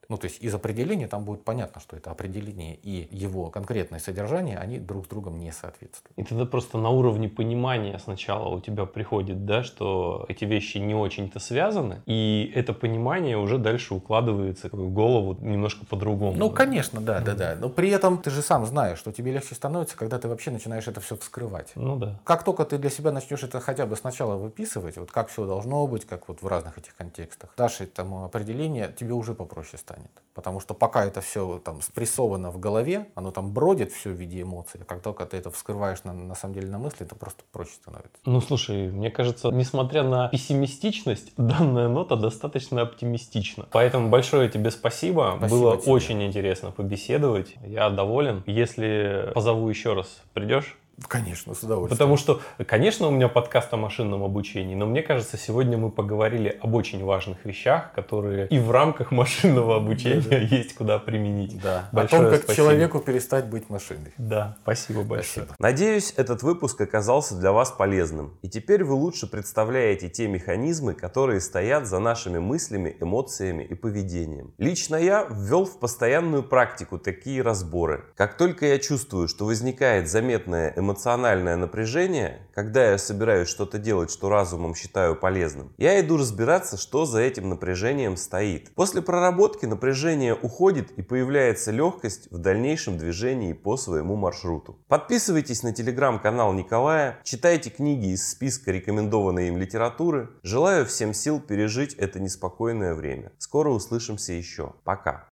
Ну, то есть из определения там будет понятно, что это определение и его конкретное содержание, они друг с другом не соответствуют. И тогда просто на уровне понимания сначала у тебя приходит, да, что эти вещи не очень-то связаны, и это понимание уже дальше укладывается в голову немножко по-другому. Ну, конечно, да, да, да. Но при этом ты же сам знаешь, что тебе легче становится, когда ты вообще начинаешь это все вскрывать. Ну да. Как только ты для себя начнешь это хотя бы сначала выписывать, вот как все должно быть, как вот в разных этих контекстах, дашь этому определение, тебе уже попроще станет станет. Потому что пока это все там спрессовано в голове, оно там бродит все в виде эмоций, а как только ты это вскрываешь на, на самом деле на мысли, это просто проще становится. Ну слушай, мне кажется, несмотря на пессимистичность, данная нота достаточно оптимистична. Поэтому большое тебе спасибо. спасибо Было тебе. очень интересно побеседовать. Я доволен. Если позову еще раз, придешь? Конечно, с удовольствием. Потому что, конечно, у меня подкаст о машинном обучении, но мне кажется, сегодня мы поговорили об очень важных вещах, которые и в рамках машинного обучения да, да. есть куда применить. Да. Большое о том, как спасибо. человеку перестать быть машиной. Да, спасибо большое. Спасибо. Надеюсь, этот выпуск оказался для вас полезным. И теперь вы лучше представляете те механизмы, которые стоят за нашими мыслями, эмоциями и поведением. Лично я ввел в постоянную практику такие разборы. Как только я чувствую, что возникает заметная эмоциональное напряжение, когда я собираюсь что-то делать, что разумом считаю полезным, я иду разбираться, что за этим напряжением стоит. После проработки напряжение уходит и появляется легкость в дальнейшем движении по своему маршруту. Подписывайтесь на телеграм-канал Николая, читайте книги из списка рекомендованной им литературы. Желаю всем сил пережить это неспокойное время. Скоро услышимся еще. Пока.